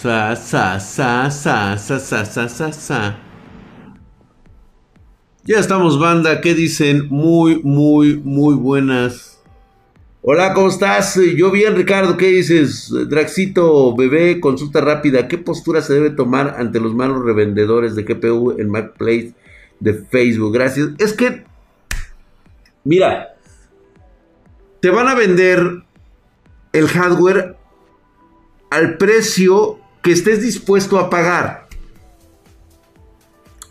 Sa, sa, sa, sa, sa, sa, sa, sa, sa. Ya estamos, banda. ¿Qué dicen? Muy, muy, muy buenas. Hola, ¿cómo estás? Yo bien, Ricardo. ¿Qué dices? Draxito, bebé, consulta rápida. ¿Qué postura se debe tomar ante los malos revendedores de GPU en Marketplace de Facebook? Gracias. Es que, mira, te van a vender el hardware al precio que estés dispuesto a pagar.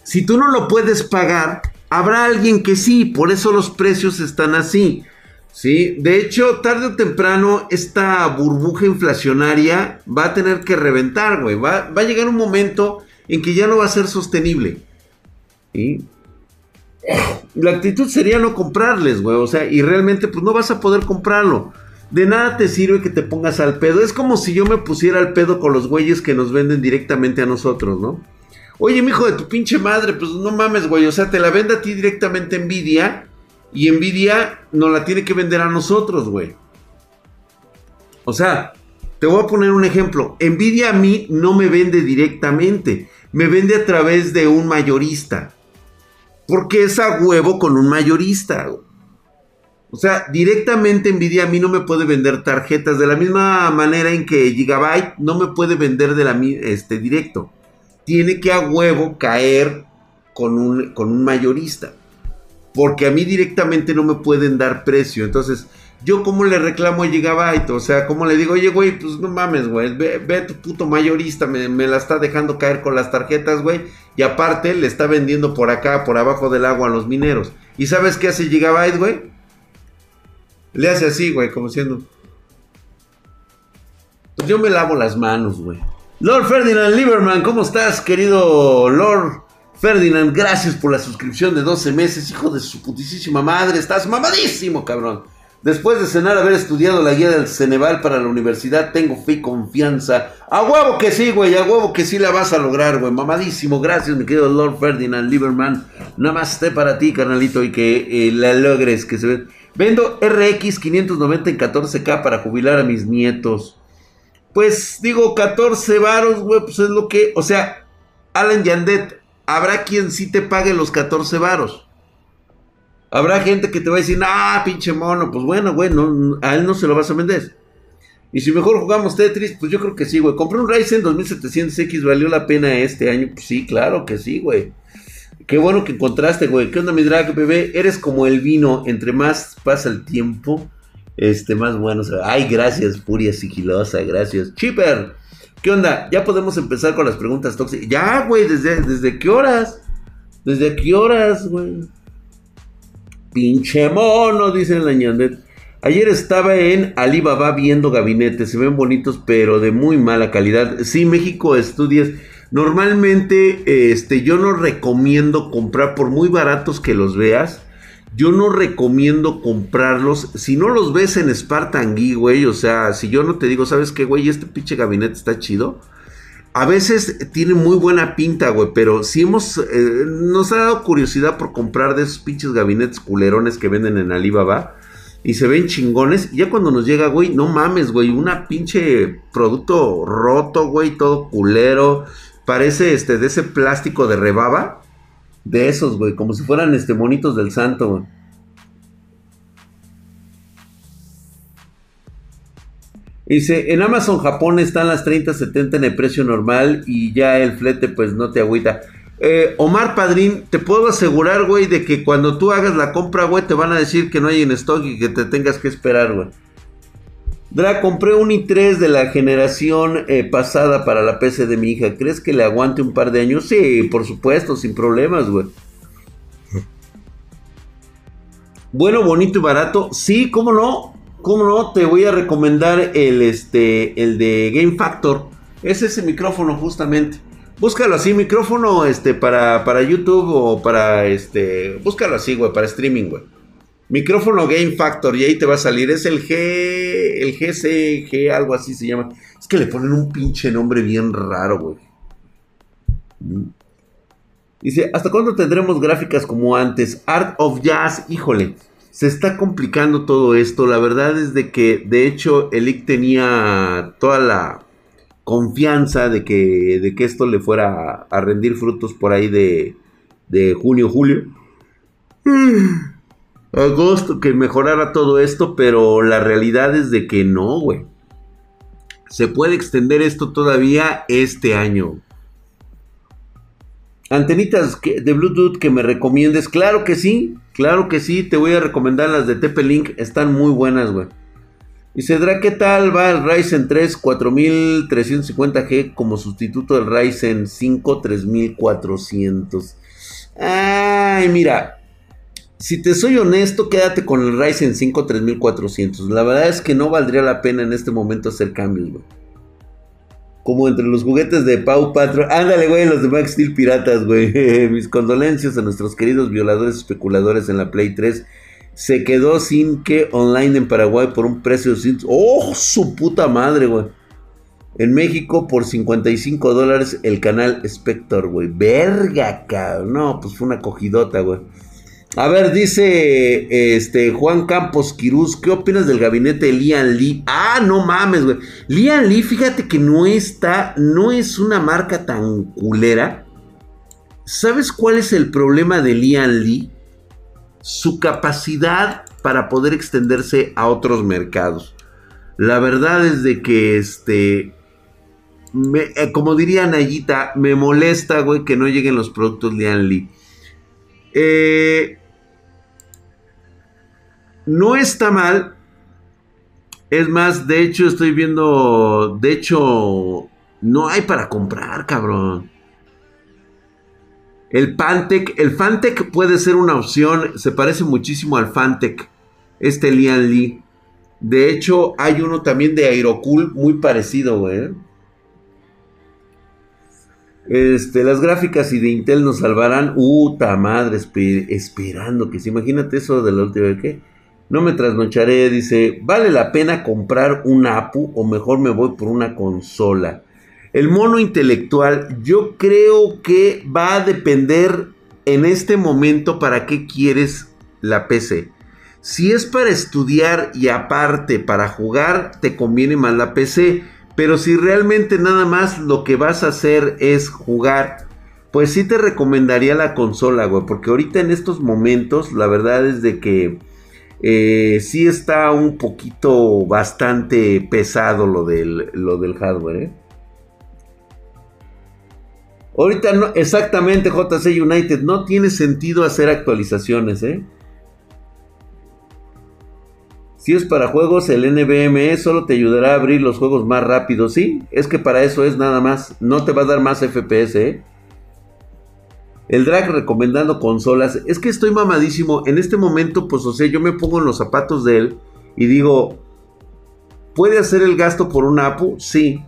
Si tú no lo puedes pagar, habrá alguien que sí, por eso los precios están así. ¿sí? De hecho, tarde o temprano, esta burbuja inflacionaria va a tener que reventar, güey. Va, va, a llegar un momento en que ya no va a ser sostenible. ¿sí? La actitud sería no comprarles, güey. O sea, y realmente, pues no vas a poder comprarlo. De nada te sirve que te pongas al pedo. Es como si yo me pusiera al pedo con los güeyes que nos venden directamente a nosotros, ¿no? Oye, mi hijo de tu pinche madre, pues no mames, güey. O sea, te la vende a ti directamente Nvidia. Y Nvidia nos la tiene que vender a nosotros, güey. O sea, te voy a poner un ejemplo. Nvidia a mí no me vende directamente. Me vende a través de un mayorista. Porque es a huevo con un mayorista. Güey. O sea, directamente Nvidia a mí no me puede vender tarjetas de la misma manera en que Gigabyte no me puede vender de la este directo. Tiene que a huevo caer con un, con un mayorista. Porque a mí directamente no me pueden dar precio. Entonces, yo como le reclamo a Gigabyte, o sea, como le digo, oye, güey, pues no mames, güey, ve, ve, tu puto mayorista, me, me, la está dejando caer con las tarjetas, güey, y aparte le está vendiendo por acá, por abajo del agua a los mineros. ¿Y sabes qué hace Gigabyte, güey? Le hace así, güey, como siendo. Pues yo me lavo las manos, güey. Lord Ferdinand Lieberman, ¿cómo estás, querido Lord Ferdinand? Gracias por la suscripción de 12 meses, hijo de su putísima madre. Estás mamadísimo, cabrón. Después de cenar, haber estudiado la guía del Ceneval para la universidad, tengo fe y confianza. A huevo que sí, güey, a huevo que sí la vas a lograr, güey. Mamadísimo, gracias, mi querido Lord Ferdinand Lieberman. Nada más esté para ti, carnalito, y que eh, la logres, que se ve. Vendo RX 590 en 14K para jubilar a mis nietos. Pues digo, 14 varos, güey, pues es lo que... O sea, Alan Yandet, habrá quien sí te pague los 14 varos. Habrá gente que te va a decir, ah, pinche mono, pues bueno, güey, a él no se lo vas a vender. Y si mejor jugamos Tetris, pues yo creo que sí, güey. Compré un Ryzen 2700X, ¿valió la pena este año? Pues sí, claro que sí, güey. Qué bueno que encontraste, güey. ¿Qué onda, mi drag, bebé? Eres como el vino. Entre más pasa el tiempo, este, más bueno. Ay, gracias, Furia Sigilosa. Gracias. Chipper. ¿Qué onda? Ya podemos empezar con las preguntas tóxicas. Ya, güey. ¿desde, ¿Desde qué horas? ¿Desde qué horas, güey? Pinche mono, dice la ñandet. Ayer estaba en Alibaba viendo gabinetes. Se ven bonitos, pero de muy mala calidad. Sí, México estudias. Normalmente, este, yo no recomiendo comprar, por muy baratos que los veas, yo no recomiendo comprarlos. Si no los ves en Spartan Geek, güey, o sea, si yo no te digo, ¿sabes qué, güey? Este pinche gabinete está chido. A veces tiene muy buena pinta, güey, pero si hemos, eh, nos ha dado curiosidad por comprar de esos pinches gabinetes culerones que venden en Alibaba. Y se ven chingones. Y ya cuando nos llega, güey, no mames, güey. Una pinche producto roto, güey, todo culero parece este, de ese plástico de rebaba. De esos, güey, como si fueran este monitos del santo, güey. Dice, en Amazon Japón están las 30-70 en el precio normal y ya el flete pues no te agüita. Eh, Omar Padrín, te puedo asegurar, güey, de que cuando tú hagas la compra, güey, te van a decir que no hay en stock y que te tengas que esperar, güey. Dra, compré un i3 de la generación eh, pasada para la PC de mi hija. ¿Crees que le aguante un par de años? Sí, por supuesto, sin problemas, güey. Bueno, bonito y barato. Sí, cómo no. Cómo no, te voy a recomendar el, este, el de Game Factor. Es ese micrófono justamente. Búscalo así, micrófono este, para, para YouTube o para este. Búscalo así, güey, para streaming, güey. Micrófono Game Factor y ahí te va a salir. Es el G, el GCG, algo así se llama. Es que le ponen un pinche nombre bien raro, güey. Dice, ¿hasta cuándo tendremos gráficas como antes? Art of Jazz, híjole, se está complicando todo esto. La verdad es de que, de hecho, el IC tenía toda la, confianza de que, de que esto le fuera a, rendir frutos por ahí de, de junio, julio. Agosto, que mejorara todo esto, pero la realidad es de que no, güey. Se puede extender esto todavía este año. Antenitas de Bluetooth que me recomiendes, claro que sí, claro que sí, te voy a recomendar las de TP-Link, están muy buenas, güey. Y Cedra, ¿qué tal va el Ryzen 3 4350G como sustituto del Ryzen 5 3400? Ay, mira, si te soy honesto, quédate con el Ryzen 5 3400. La verdad es que no valdría la pena en este momento hacer cambios, güey. Como entre los juguetes de Pau Patro. Ándale, güey, los de Max Steel Piratas, güey. Mis condolencias a nuestros queridos violadores especuladores en la Play 3 se quedó sin que online en Paraguay por un precio de... ¡Oh, su puta madre, güey! En México por 55 dólares el canal Spector, güey. Verga, cabrón. No, pues fue una cogidota, güey. A ver, dice este Juan Campos Quirús, ¿qué opinas del gabinete de Lian Lee? Ah, no mames, güey. Lian Lee, fíjate que no está, no es una marca tan culera. ¿Sabes cuál es el problema de Lian Lee? su capacidad para poder extenderse a otros mercados. La verdad es de que este eh, como diría Nayita, me molesta, güey, que no lleguen los productos de Anli. Eh, no está mal. Es más, de hecho, estoy viendo. De hecho, no hay para comprar, cabrón. El Pantec, el Fantec puede ser una opción, se parece muchísimo al Fantec, este Lian Lee. De hecho, hay uno también de Aerocool muy parecido, güey. Este, las gráficas y de Intel nos salvarán. Uta madre, esperando que se imagínate eso de la última vez que. No me trasnocharé, dice, ¿vale la pena comprar un APU o mejor me voy por una consola? El mono intelectual, yo creo que va a depender en este momento para qué quieres la PC. Si es para estudiar y aparte para jugar, te conviene más la PC. Pero si realmente nada más lo que vas a hacer es jugar, pues sí te recomendaría la consola, güey. Porque ahorita en estos momentos, la verdad es de que eh, sí está un poquito bastante pesado lo del, lo del hardware, ¿eh? Ahorita no, exactamente JC United, no tiene sentido hacer actualizaciones, ¿eh? Si es para juegos, el NVMe solo te ayudará a abrir los juegos más rápido, ¿sí? Es que para eso es nada más, no te va a dar más FPS, ¿eh? El drag recomendando consolas, es que estoy mamadísimo, en este momento, pues o sea, yo me pongo en los zapatos de él y digo, ¿puede hacer el gasto por un APU? Sí,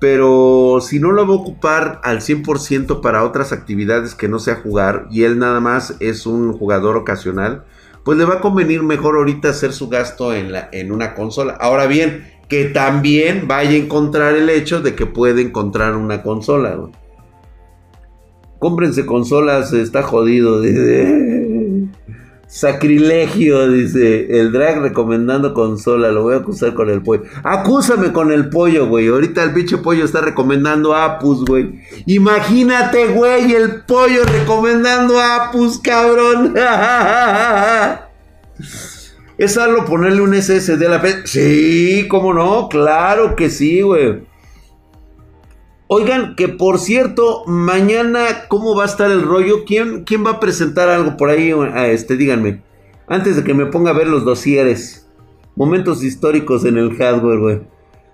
pero si no lo va a ocupar al 100% para otras actividades que no sea jugar y él nada más es un jugador ocasional, pues le va a convenir mejor ahorita hacer su gasto en, la, en una consola. Ahora bien, que también vaya a encontrar el hecho de que puede encontrar una consola. Cómprense consolas, está jodido. Sacrilegio, dice el drag recomendando consola. Lo voy a acusar con el pollo. Acúsame con el pollo, güey. Ahorita el bicho pollo está recomendando Apus, güey. Imagínate, güey, el pollo recomendando Apus, cabrón. ¿Es algo ponerle un SSD a la PC? Sí, cómo no, claro que sí, güey. Oigan, que por cierto, mañana, ¿cómo va a estar el rollo? ¿Quién, quién va a presentar algo por ahí? Este, díganme. Antes de que me ponga a ver los dosieres. Momentos históricos en el hardware, güey.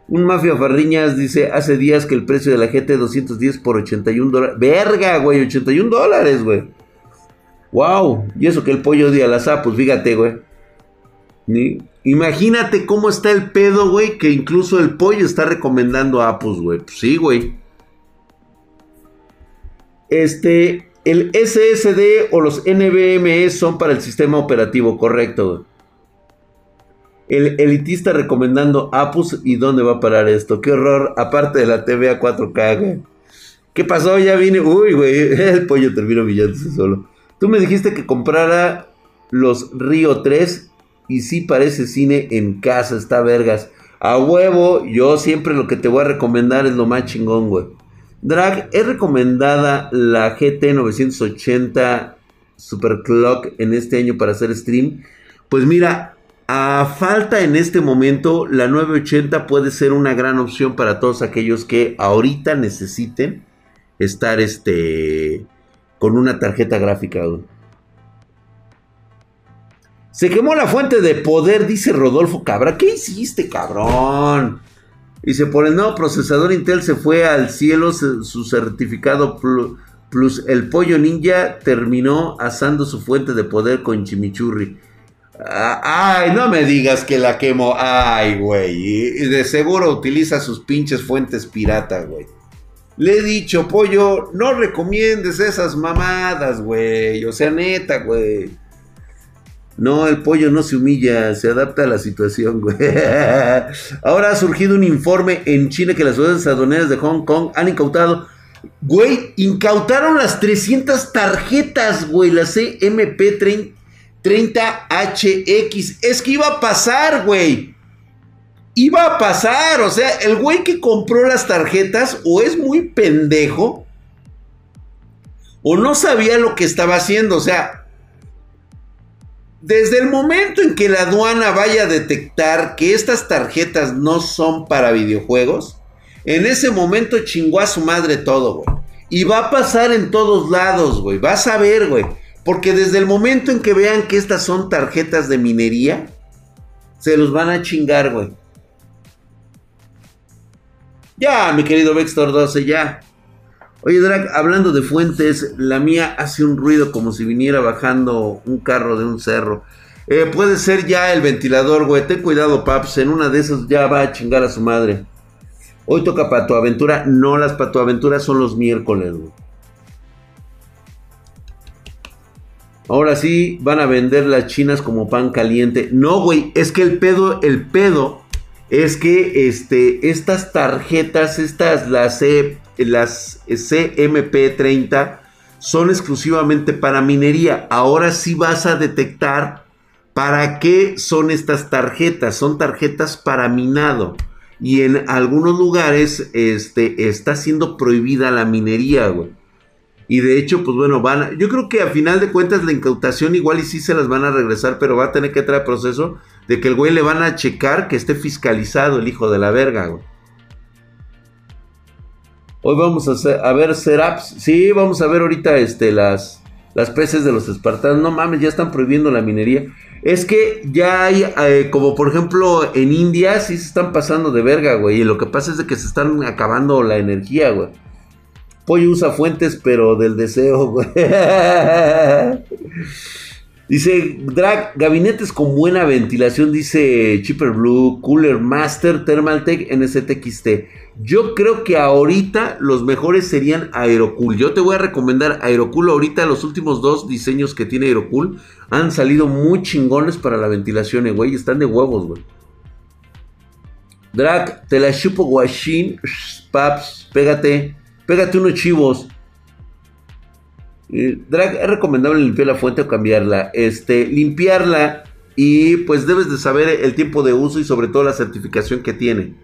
Un mafia farriñas dice, hace días que el precio de la GT 210 por 81 dólares. Verga, güey, 81 dólares, güey. Wow. Y eso que el pollo odia las apus, fíjate, güey. Imagínate cómo está el pedo, güey, que incluso el pollo está recomendando apus, güey. Pues sí, güey. Este, el SSD o los NVMe son para el sistema operativo, correcto. El elitista recomendando Apus y dónde va a parar esto. Qué horror, aparte de la TV a 4K, ¿Qué pasó? Ya vine. Uy, güey, el pollo terminó billándose solo. Tú me dijiste que comprara los Río 3 y sí parece cine en casa, está vergas. A huevo, yo siempre lo que te voy a recomendar es lo más chingón, güey. Drag, es recomendada la GT 980 Super Clock en este año para hacer stream. Pues mira, a falta en este momento, la 980 puede ser una gran opción para todos aquellos que ahorita necesiten estar este con una tarjeta gráfica. Se quemó la fuente de poder, dice Rodolfo Cabra. ¿Qué hiciste, cabrón? Dice, por el nuevo procesador Intel se fue al cielo su certificado plus, el pollo ninja terminó asando su fuente de poder con chimichurri. Ah, ay, no me digas que la quemó. Ay, güey. De seguro utiliza sus pinches fuentes pirata, güey. Le he dicho, pollo, no recomiendes esas mamadas, güey. O sea, neta, güey. No, el pollo no se humilla, se adapta a la situación, güey. Ahora ha surgido un informe en China que las fuerzas aduaneras de Hong Kong han incautado. Güey, incautaron las 300 tarjetas, güey, la CMP 30HX. Es que iba a pasar, güey. Iba a pasar, o sea, el güey que compró las tarjetas o es muy pendejo o no sabía lo que estaba haciendo, o sea, desde el momento en que la aduana vaya a detectar que estas tarjetas no son para videojuegos, en ese momento chingó a su madre todo, güey. Y va a pasar en todos lados, güey. Vas a ver, güey. Porque desde el momento en que vean que estas son tarjetas de minería, se los van a chingar, güey. Ya, mi querido Vextor 12, ya. Oye, Drag, hablando de fuentes, la mía hace un ruido como si viniera bajando un carro de un cerro. Eh, puede ser ya el ventilador, güey. Ten cuidado, paps. En una de esas ya va a chingar a su madre. Hoy toca para tu aventura. No, las para tu aventura son los miércoles, güey. Ahora sí van a vender las chinas como pan caliente. No, güey, es que el pedo, el pedo es que este, estas tarjetas, estas, las C las CMP30 son exclusivamente para minería. Ahora sí vas a detectar para qué son estas tarjetas. Son tarjetas para minado. Y en algunos lugares este, está siendo prohibida la minería, güey. Y de hecho, pues bueno, van a, yo creo que a final de cuentas la incautación igual y sí se las van a regresar, pero va a tener que traer proceso de que el güey le van a checar que esté fiscalizado el hijo de la verga, güey. Hoy vamos a, ver Seraps. Sí, vamos a ver ahorita este, las, las peces de los espartanos. No mames, ya están prohibiendo la minería. Es que ya hay, eh, como por ejemplo en India, sí se están pasando de verga, güey. Y lo que pasa es de que se están acabando la energía, güey. Pollo usa fuentes, pero del deseo, güey. Dice Drag, gabinetes con buena ventilación, dice Chipper Blue, Cooler Master, Thermaltech, NZXT. Yo creo que ahorita los mejores serían Aerocool. Yo te voy a recomendar Aerocool. Ahorita los últimos dos diseños que tiene Aerocool han salido muy chingones para la ventilación, eh, güey. Están de huevos, güey. Drag, te la chupo guachín. Paps, pégate. Pégate unos chivos. Eh, Drag, es recomendable limpiar la fuente o cambiarla. Este, limpiarla y pues debes de saber el tiempo de uso y sobre todo la certificación que tiene.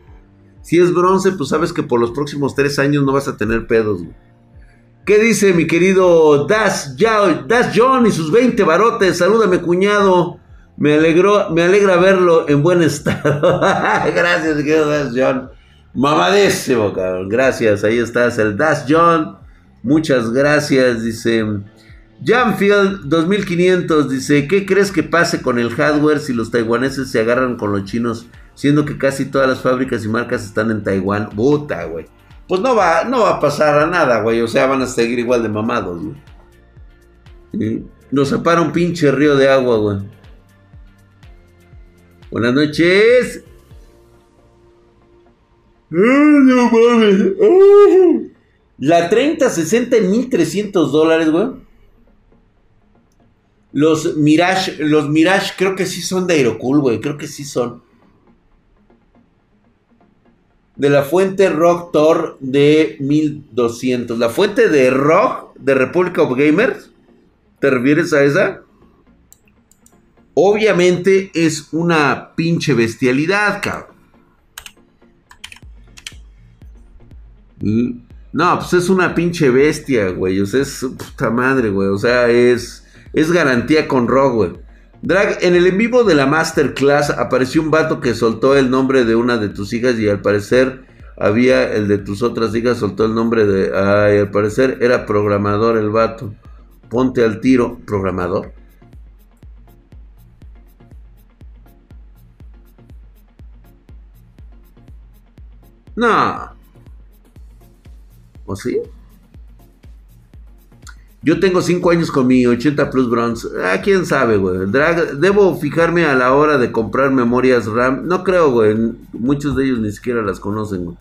Si es bronce, pues sabes que por los próximos tres años no vas a tener pedos. ¿Qué dice mi querido Das, das John y sus 20 barotes? Salúdame, cuñado. Me, alegró, me alegra verlo en buen estado. Gracias, querido Das John. Mamadísimo, cabrón. Gracias, ahí estás, el Das John. Muchas gracias, dice. Jamfield 2500 dice, ¿qué crees que pase con el hardware si los taiwaneses se agarran con los chinos? Siendo que casi todas las fábricas y marcas están en Taiwán. Puta, güey. Pues no va, no va a pasar a nada, güey. O sea, van a seguir igual de mamados, güey. Nos separa un pinche río de agua, güey. Buenas noches. no mames. La 3060 en 1300 dólares, güey. Los Mirage, los Mirage creo que sí son de Aerocool, güey. Creo que sí son. De la fuente Rock Tor de 1200. La fuente de Rock de República of Gamers. ¿Te refieres a esa? Obviamente es una pinche bestialidad, cabrón. No, pues es una pinche bestia, güey. O sea, es puta madre, güey. O sea, es, es garantía con Rock, güey. Drag, en el en vivo de la Masterclass apareció un vato que soltó el nombre de una de tus hijas y al parecer había el de tus otras hijas, soltó el nombre de... Ay, al parecer era programador el vato. Ponte al tiro. ¿Programador? No. Yo tengo 5 años con mi 80 Plus Bronze. Ah, quién sabe, güey. debo fijarme a la hora de comprar memorias RAM. No creo, güey. Muchos de ellos ni siquiera las conocen, güey.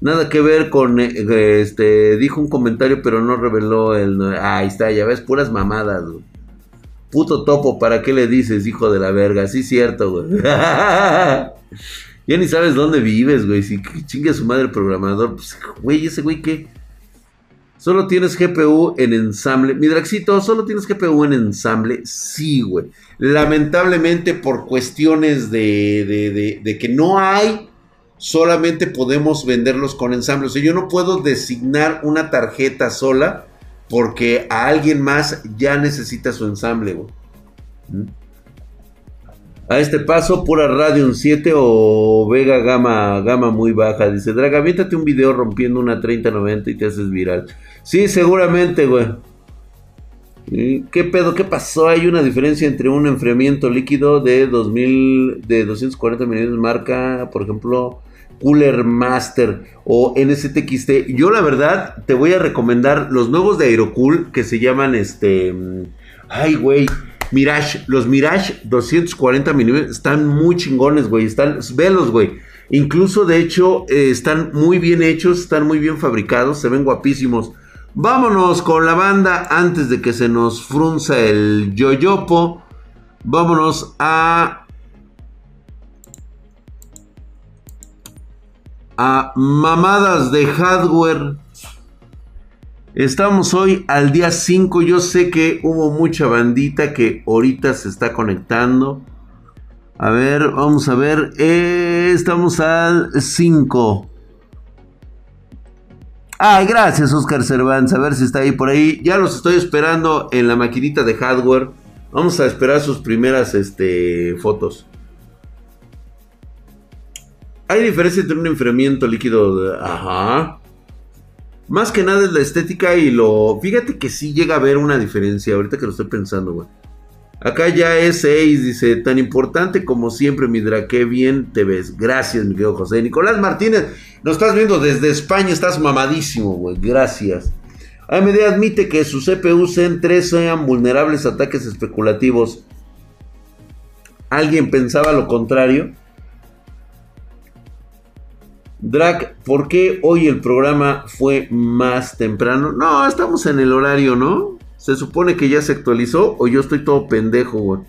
Nada que ver con, eh, este, dijo un comentario pero no reveló el... Ah, ahí está, ya ves, puras mamadas, güey. Puto topo, ¿para qué le dices, hijo de la verga? Sí, cierto, güey. ya ni sabes dónde vives, güey. Si chingue a su madre el programador, pues, güey, ese güey, ¿qué? Solo tienes GPU en ensamble. Mi Draxito, ¿solo tienes GPU en ensamble? Sí, güey. Lamentablemente por cuestiones de, de, que no hay, solamente podemos venderlos con ensamble. O sea, yo no puedo designar una tarjeta sola porque a alguien más ya necesita su ensamble, güey. ¿Mm? A este paso, pura Radeon 7 o Vega gama, gama muy baja. Dice, Draga, aviéntate un video rompiendo una 3090 y te haces viral. Sí, seguramente, güey. ¿Qué pedo? ¿Qué pasó? Hay una diferencia entre un enfriamiento líquido de 2000, de 240 milímetros marca, por ejemplo, Cooler Master o NSTXT. Yo la verdad te voy a recomendar los nuevos de Aerocool que se llaman este... Ay, güey. Mirage, los Mirage 240 milímetros están muy chingones, güey. Están, velos, güey. Incluso, de hecho, eh, están muy bien hechos, están muy bien fabricados, se ven guapísimos. Vámonos con la banda antes de que se nos frunza el yoyopo. Vámonos a. A mamadas de hardware. Estamos hoy al día 5. Yo sé que hubo mucha bandita que ahorita se está conectando. A ver, vamos a ver. Eh, estamos al 5. Ay, gracias Oscar Cervantes. A ver si está ahí por ahí. Ya los estoy esperando en la maquinita de hardware. Vamos a esperar sus primeras este, fotos. Hay diferencia entre un enfriamiento líquido. Ajá. Más que nada es la estética y lo. Fíjate que sí llega a haber una diferencia. Ahorita que lo estoy pensando, güey. Acá ya es 6, dice, tan importante como siempre, Midra, qué bien te ves. Gracias, mi querido José. Nicolás Martínez, nos estás viendo desde España, estás mamadísimo, güey. Gracias. AMD admite que sus CPU Zen 3 sean vulnerables a ataques especulativos. ¿Alguien pensaba lo contrario? Drag, ¿por qué hoy el programa fue más temprano? No, estamos en el horario, ¿no? Se supone que ya se actualizó o yo estoy todo pendejo, güey.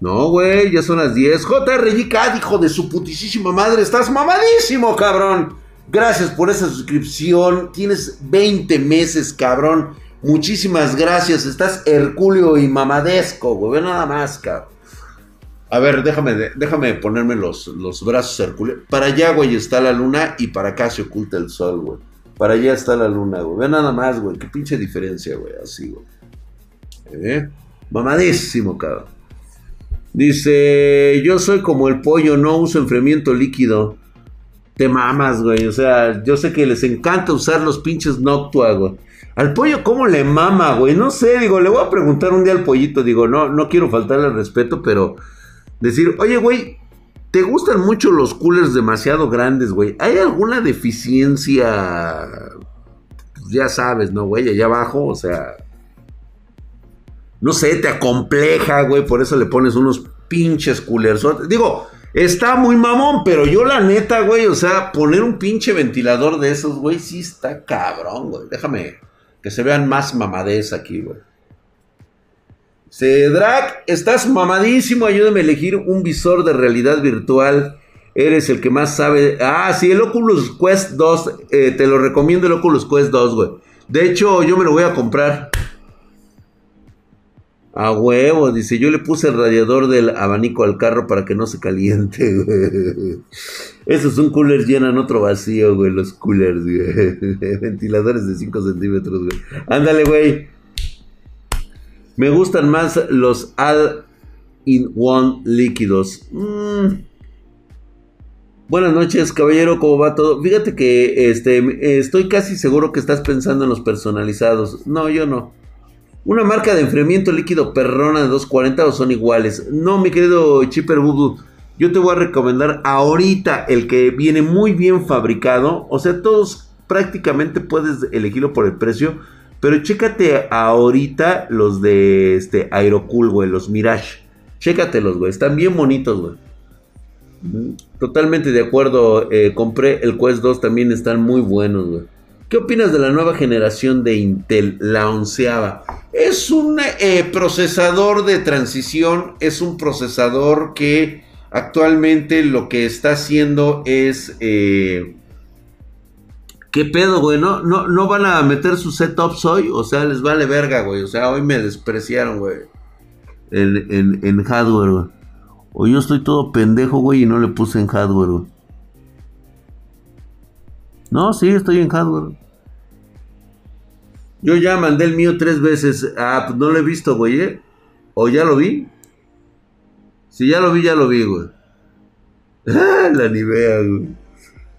No, güey, ya son las 10. JRJK, hijo de su putísima madre, estás mamadísimo, cabrón. Gracias por esa suscripción. Tienes 20 meses, cabrón. Muchísimas gracias. Estás hercúleo y mamadesco, güey. Nada más, cabrón. A ver, déjame, déjame ponerme los, los brazos hercúleos. Para allá, güey, está la luna y para acá se oculta el sol, güey. Para allá está la luna, güey. Ve nada más, güey. Qué pinche diferencia, güey. Así, güey. ¿Eh? Mamadísimo, cabrón. Dice, yo soy como el pollo, no uso enfriamiento líquido. Te mamas, güey. O sea, yo sé que les encanta usar los pinches Noctua, güey. Al pollo, ¿cómo le mama, güey? No sé, digo, le voy a preguntar un día al pollito. Digo, no, no quiero faltarle al respeto, pero decir, oye, güey, ¿te gustan mucho los coolers demasiado grandes, güey? ¿Hay alguna deficiencia? Pues ya sabes, ¿no, güey? Allá abajo, o sea. No sé, te acompleja, güey. Por eso le pones unos pinches coolers. Digo, está muy mamón, pero yo la neta, güey, o sea, poner un pinche ventilador de esos, güey, sí está cabrón, güey. Déjame que se vean más mamades aquí, güey. Cedrak, estás mamadísimo. Ayúdame a elegir un visor de realidad virtual. Eres el que más sabe. Ah, sí, el Oculus Quest 2. Eh, te lo recomiendo el Oculus Quest 2, güey. De hecho, yo me lo voy a comprar. A huevo, dice, yo le puse el radiador del abanico al carro para que no se caliente, güey. Esos un cooler llenan otro vacío, güey, los coolers, güey. Ventiladores de 5 centímetros, güey. Ándale, güey. Me gustan más los all-in-one líquidos. Mm. Buenas noches, caballero, ¿cómo va todo? Fíjate que este, estoy casi seguro que estás pensando en los personalizados. No, yo no. Una marca de enfriamiento líquido perrona de 240 o son iguales. No, mi querido Chipper Bubu. Yo te voy a recomendar ahorita el que viene muy bien fabricado. O sea, todos prácticamente puedes elegirlo por el precio. Pero chécate ahorita los de este Aerocool, güey, los Mirage. Chécatelos, güey. Están bien bonitos, güey. Totalmente de acuerdo. Eh, compré el Quest 2, también están muy buenos, güey. ¿Qué opinas de la nueva generación de Intel, la onceava? Es un eh, procesador de transición, es un procesador que actualmente lo que está haciendo es... Eh, ¿Qué pedo, güey? ¿No, no, van a meter sus setups hoy? O sea, les vale verga, güey. O sea, hoy me despreciaron, güey. En, en hardware, güey. O yo estoy todo pendejo, güey, y no le puse en hardware, güey. No, sí, estoy en hardware. Yo ya mandé el mío tres veces. Ah, pues no lo he visto, güey, ¿eh? ¿O ya lo vi? Si ya lo vi, ya lo vi, güey. Ah, la Nivea, güey.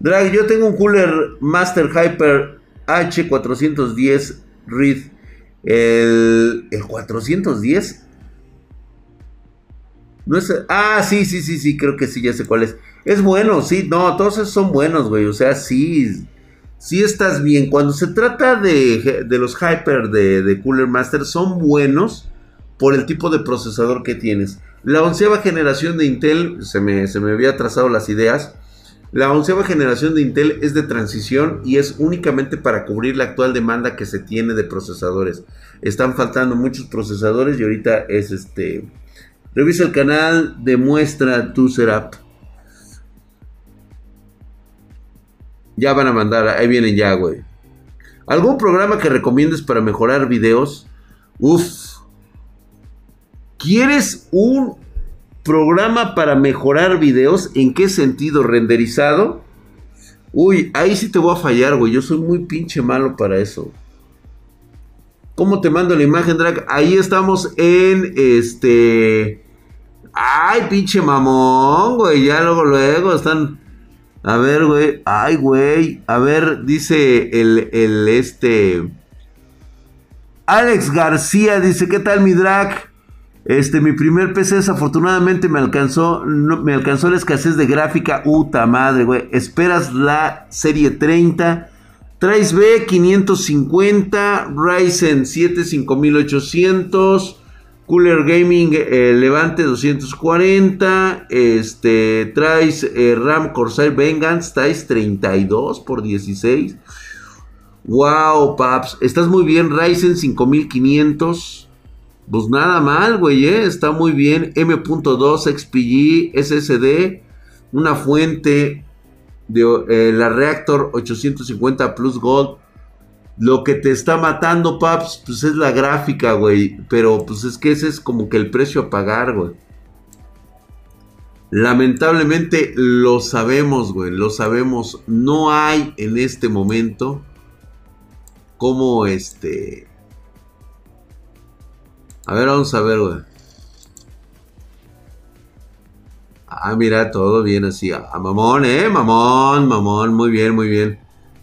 Drag, yo tengo un cooler Master Hyper H410 Reed. El, el 410. No es, ah, sí, sí, sí, sí, creo que sí, ya sé cuál es. Es bueno, sí, no, todos esos son buenos, güey. O sea, sí, sí estás bien. Cuando se trata de, los Hyper de, Cooler Master, son buenos por el tipo de procesador que tienes. La onceava generación de Intel, se me, se me había trazado las ideas. La onceava generación de Intel es de transición y es únicamente para cubrir la actual demanda que se tiene de procesadores. Están faltando muchos procesadores y ahorita es este. Revisa el canal, demuestra tu setup. Ya van a mandar, ahí vienen ya, güey. ¿Algún programa que recomiendes para mejorar videos? Uf. ¿Quieres un programa para mejorar videos? ¿En qué sentido? ¿Renderizado? Uy, ahí sí te voy a fallar, güey. Yo soy muy pinche malo para eso. ¿Cómo te mando la imagen, Drag? Ahí estamos en este. Ay, pinche mamón, güey. Ya luego, luego están. A ver, güey. Ay, güey. A ver, dice el, el este. Alex García dice: ¿Qué tal mi drag? Este, mi primer PC desafortunadamente me alcanzó, me alcanzó la escasez de gráfica. Uta madre, güey. Esperas la serie 30. Traes B 550, Ryzen 7 5800. Cooler Gaming eh, Levante 240. Este, traes eh, RAM Corsair Vengeance, traes 32 por 16. Wow, paps, estás muy bien. Ryzen 5500. Pues nada mal, güey, ¿eh? está muy bien. M.2 XPG SSD. Una fuente de la Reactor 850 Plus Gold lo que te está matando, paps, pues es la gráfica, güey. Pero pues es que ese es como que el precio a pagar, güey. Lamentablemente lo sabemos, güey. Lo sabemos. No hay en este momento como este... A ver, vamos a ver, güey. Ah, mira, todo bien así. Ah, mamón, eh, mamón, mamón. Muy bien, muy bien.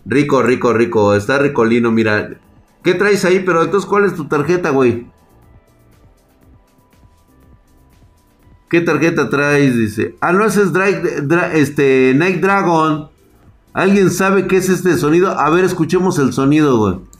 Rico, rico, rico. Está ricolino, mira. ¿Qué traes ahí? Pero entonces, ¿cuál es tu tarjeta, güey? ¿Qué tarjeta traes? Dice. Ah, no, ese es este, Night Dragon. ¿Alguien sabe qué es este sonido? A ver, escuchemos el sonido, güey.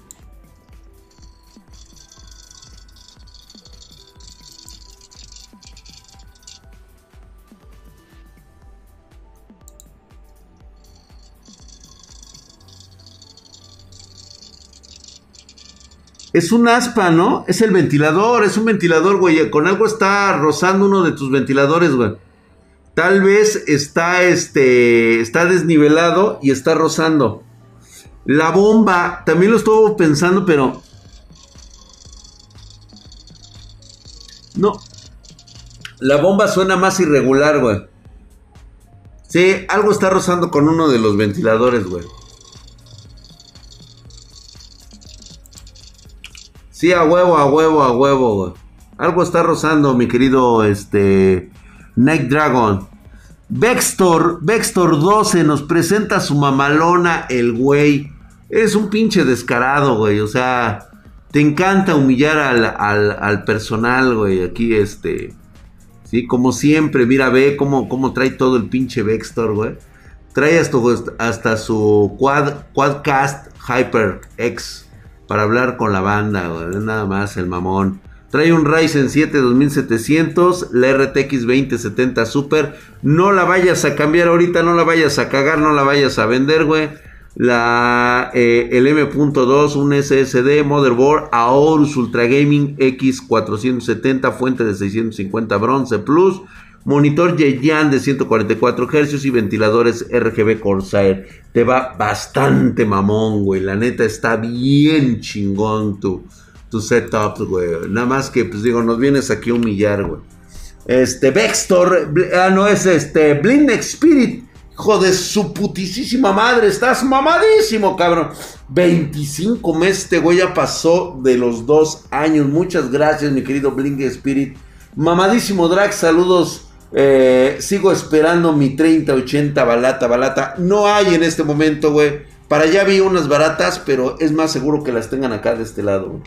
Es un aspa, ¿no? Es el ventilador, es un ventilador, güey. Con algo está rozando uno de tus ventiladores, güey. Tal vez está, este, está desnivelado y está rozando. La bomba, también lo estuve pensando, pero... No. La bomba suena más irregular, güey. Sí, algo está rozando con uno de los ventiladores, güey. Sí, a huevo, a huevo, a huevo. Algo está rozando, mi querido este Night Dragon. Vextor, Vextor 12 nos presenta su mamalona, el güey. Es un pinche descarado, güey. O sea, te encanta humillar al, personal, güey. Aquí, este. Sí, como siempre, mira, ve cómo, cómo trae todo el pinche Vextor, güey. Trae hasta, hasta su quad, Quadcast Hyper X para hablar con la banda, güey. Nada más el mamón. Trae un Ryzen 7 2700, la RTX 2070 Super. No la vayas a cambiar ahorita, no la vayas a cagar, no la vayas a vender, güey. La, eh, el M.2, un SSD, motherboard, Aorus Ultra Gaming X470, fuente de 650 bronce plus, monitor Yeyan de 144 Hz y ventiladores RGB Corsair. Te va bastante mamón, güey. La neta está bien chingón tú tu setup, güey. Nada más que, pues digo, nos vienes aquí a humillar, güey. Este, Vextor, ah, no es este, Blind Spirit. Hijo de su putisísima madre, estás mamadísimo, cabrón. 25 meses, este güey ya pasó de los dos años. Muchas gracias, mi querido Blink Spirit. Mamadísimo Drag, saludos. Eh, sigo esperando mi 3080 balata, balata. No hay en este momento, güey. Para allá vi unas baratas, pero es más seguro que las tengan acá de este lado.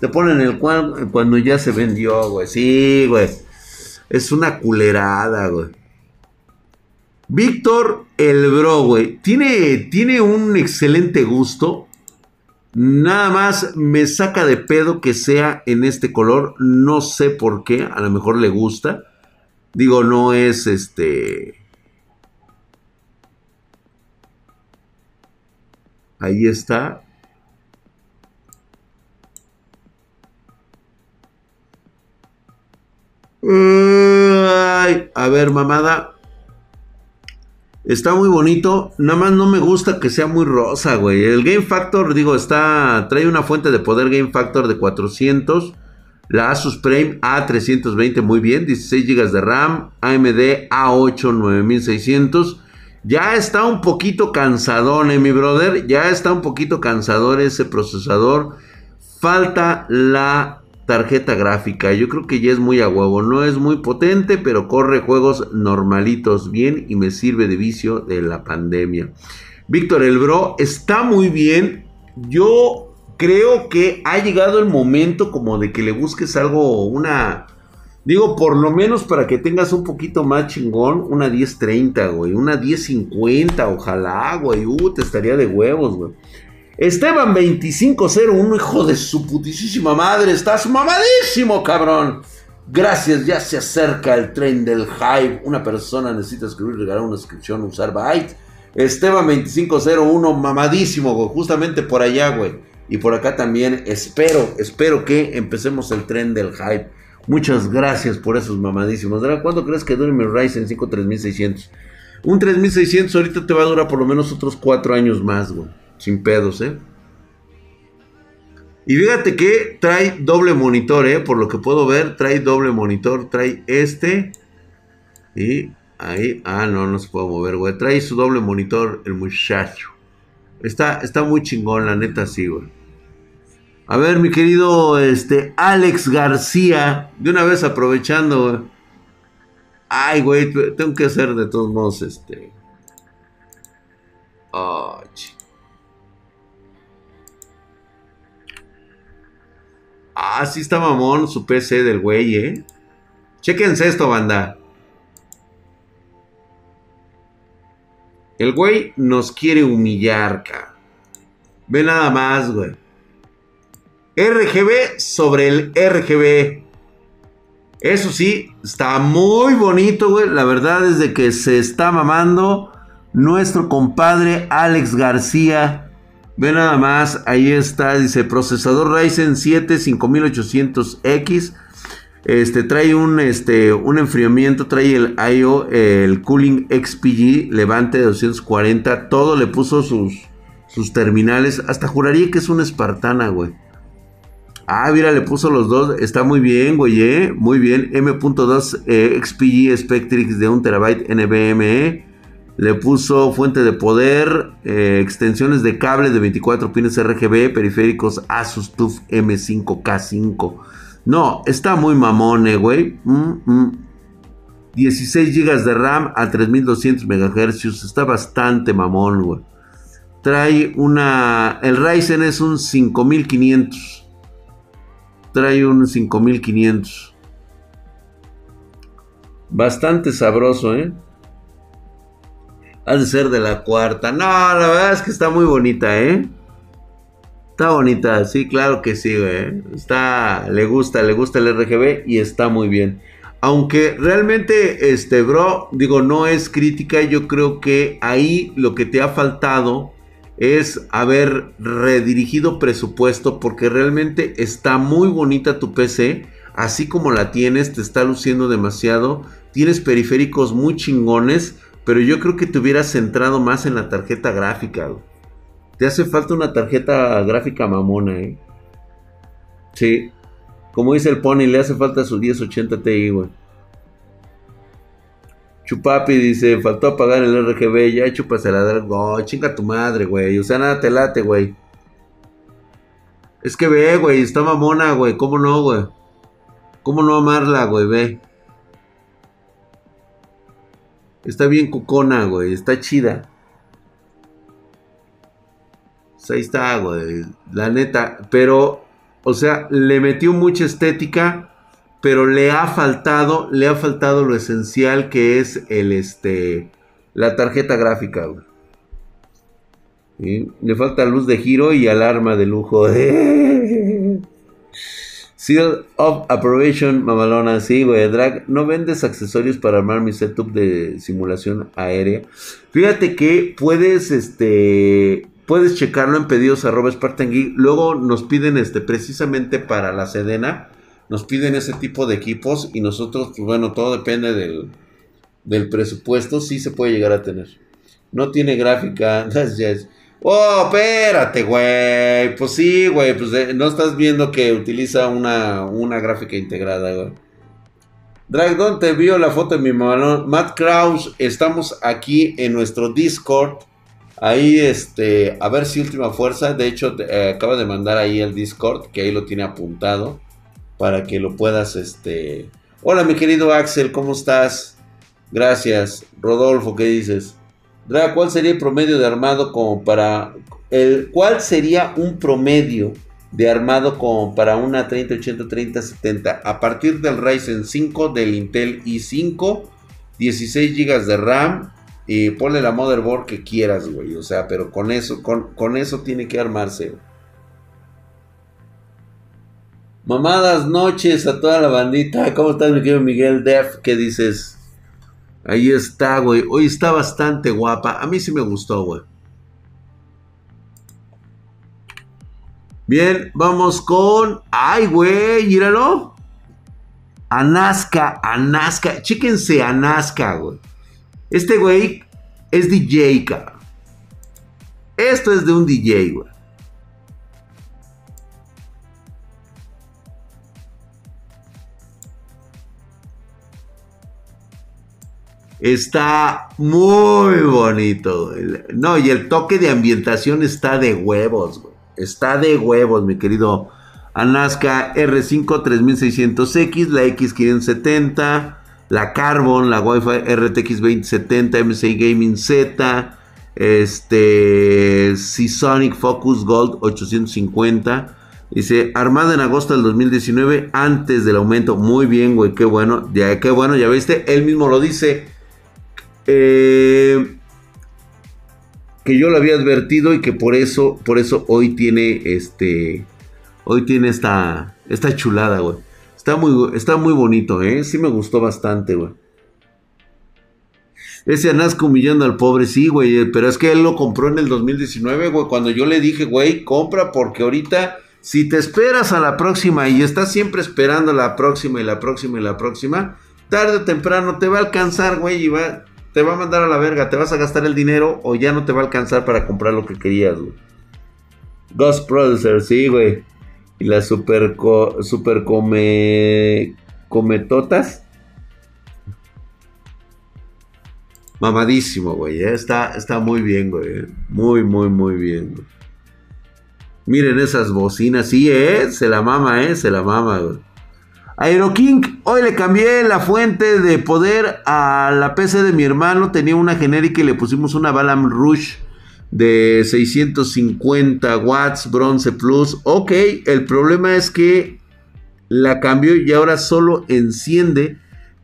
Te ponen el cual cuando ya se vendió, güey. Sí, güey. Es una culerada, güey. Víctor el Bro, güey. Tiene, tiene un excelente gusto. Nada más me saca de pedo que sea en este color. No sé por qué. A lo mejor le gusta. Digo, no es este. Ahí está. a ver, mamada. Está muy bonito. Nada más no me gusta que sea muy rosa, güey. El Game Factor, digo, está. Trae una fuente de poder Game Factor de 400. La Asus Prime A320, muy bien. 16 GB de RAM. AMD A8 9600. Ya está un poquito cansadón, eh, mi brother. Ya está un poquito cansador ese procesador. Falta la tarjeta gráfica. Yo creo que ya es muy a huevo. No es muy potente, pero corre juegos normalitos bien y me sirve de vicio de la pandemia. Víctor el Bro está muy bien. Yo creo que ha llegado el momento como de que le busques algo, una... Digo, por lo menos para que tengas un poquito más chingón, una 1030, güey. Una 1050, ojalá, güey. Uh, te estaría de huevos, güey. Esteban 2501, hijo de su putísima madre, estás mamadísimo, cabrón. Gracias, ya se acerca el tren del hype. Una persona necesita escribir, regalar una inscripción, usar Byte. Esteban 2501, mamadísimo, güey. Justamente por allá, güey. Y por acá también espero, espero que empecemos el tren del hype. Muchas gracias por esos mamadísimos. ¿Cuándo crees que dure mi Ryzen 5 3600? Un 3600 ahorita te va a durar por lo menos otros 4 años más, güey. Sin pedos, ¿eh? Y fíjate que trae doble monitor, ¿eh? Por lo que puedo ver, trae doble monitor. Trae este. Y ahí. Ah, no, no se puede mover, güey. Trae su doble monitor el muchacho. Está, está muy chingón, la neta, sí, güey. A ver, mi querido este, Alex García. De una vez aprovechando. Ay, güey, tengo que hacer de todos modos este. Oh, Ah, sí está mamón su PC del güey, ¿eh? Chequense esto, banda. El güey nos quiere humillar, ca. Ve nada más, güey. RGB sobre el RGB. Eso sí, está muy bonito, güey. La verdad es de que se está mamando nuestro compadre Alex García Ve nada más, ahí está, dice procesador Ryzen 7 5800X. Este trae un, este, un enfriamiento, trae el IO, el Cooling XPG, levante de 240. Todo le puso sus, sus terminales. Hasta juraría que es una espartana, güey. Ah, mira, le puso los dos. Está muy bien, güey, ¿eh? Muy bien. M.2 eh, XPG Spectrix de 1 terabyte NVMe. Le puso fuente de poder, eh, extensiones de cable de 24 pines RGB, periféricos Asus TUF M5K5. No, está muy mamón, eh, güey. 16 mm, mm. GB de RAM a 3200 MHz. Está bastante mamón, güey. Trae una... El Ryzen es un 5500. Trae un 5500. Bastante sabroso, ¿eh? Ha de ser de la cuarta. No, la verdad es que está muy bonita, ¿eh? Está bonita, sí, claro que sí, güey. Está, le gusta, le gusta el RGB y está muy bien. Aunque realmente, este, bro, digo, no es crítica, yo creo que ahí lo que te ha faltado es haber redirigido presupuesto porque realmente está muy bonita tu PC, así como la tienes, te está luciendo demasiado, tienes periféricos muy chingones, pero yo creo que te hubieras centrado más en la tarjeta gráfica. Te hace falta una tarjeta gráfica mamona, ¿eh? Sí. Como dice el Pony, le hace falta su 1080 Ti, güey. Chupapi dice, faltó apagar el RGB, ya chúpasela la Oh, chinga tu madre, güey. O sea, nada te late, güey. Es que ve, güey, está mamona, güey. ¿Cómo no, güey? ¿Cómo no amarla, güey? Ve. Está bien cucona, güey. Está chida. Pues ahí está, güey. La neta. Pero, o sea, le metió mucha estética pero le ha faltado, le ha faltado lo esencial que es el este la tarjeta gráfica. Le falta luz de giro y alarma de lujo. Seal of Approbation, mamalona. Sí, güey. Drag, ¿no vendes accesorios para armar mi setup de simulación aérea? Fíjate que puedes, este, puedes checarlo en pedidos arroba Spartan. Luego nos piden, este, precisamente para la Sedena nos piden ese tipo de equipos y nosotros, pues bueno, todo depende del, del presupuesto, sí se puede llegar a tener. No tiene gráfica, Oh, espérate, güey. Pues sí, güey. Pues eh, no estás viendo que utiliza una, una gráfica integrada, güey. Dragdon te vio la foto de mi mano. Matt Kraus, estamos aquí en nuestro Discord. Ahí, este, a ver si última fuerza. De hecho, eh, acaba de mandar ahí el Discord, que ahí lo tiene apuntado para que lo puedas, este... Hola mi querido Axel, ¿cómo estás? Gracias. Rodolfo, ¿qué dices? Dra, ¿cuál sería el promedio de armado como para... El, ¿Cuál sería un promedio de armado como para una 3080, 3070? A partir del Ryzen 5, del Intel i5, 16 GB de RAM, y ponle la motherboard que quieras, güey. O sea, pero con eso, con, con eso tiene que armarse. Mamadas noches a toda la bandita. ¿Cómo estás, mi querido Miguel Def? ¿Qué dices? Ahí está, güey. Hoy está bastante guapa. A mí sí me gustó, güey. Bien, vamos con. ¡Ay, güey! Míralo. Anaska, Anaska. Chíquense Anaska, güey. Este güey es DJ, cabrón. Esto es de un DJ, güey. Está muy bonito. No, y el toque de ambientación está de huevos. Está de huevos, mi querido Anaska R5 3600X, la X570, la Carbon, la Wi-Fi RTX 2070, MSI Gaming Z, este, Seasonic Focus Gold 850. Dice, armada en agosto del 2019, antes del aumento. Muy bien, güey, qué bueno. Ya, qué bueno, ya viste. Él mismo lo dice. Eh, que yo lo había advertido y que por eso, por eso hoy tiene este, hoy tiene esta, esta chulada, güey. Está muy, está muy bonito, ¿eh? Sí me gustó bastante, güey. Ese Anasco humillando al pobre, sí, güey. Pero es que él lo compró en el 2019, güey. Cuando yo le dije, güey, compra porque ahorita, si te esperas a la próxima y estás siempre esperando la próxima y la próxima y la próxima, tarde o temprano te va a alcanzar, güey, y va, te va a mandar a la verga, te vas a gastar el dinero o ya no te va a alcanzar para comprar lo que querías, güey. Ghost Producer, sí, güey. Y las super, super come, cometotas. Mamadísimo, güey. ¿eh? Está, está muy bien, güey. ¿eh? Muy, muy, muy bien. Miren esas bocinas. Sí, ¿eh? Se la mama, ¿eh? Se la mama, güey. Aeroking, hoy le cambié la fuente de poder a la PC de mi hermano. Tenía una genérica y le pusimos una Balam Rush de 650 watts, bronce plus. Ok, el problema es que la cambió y ahora solo enciende,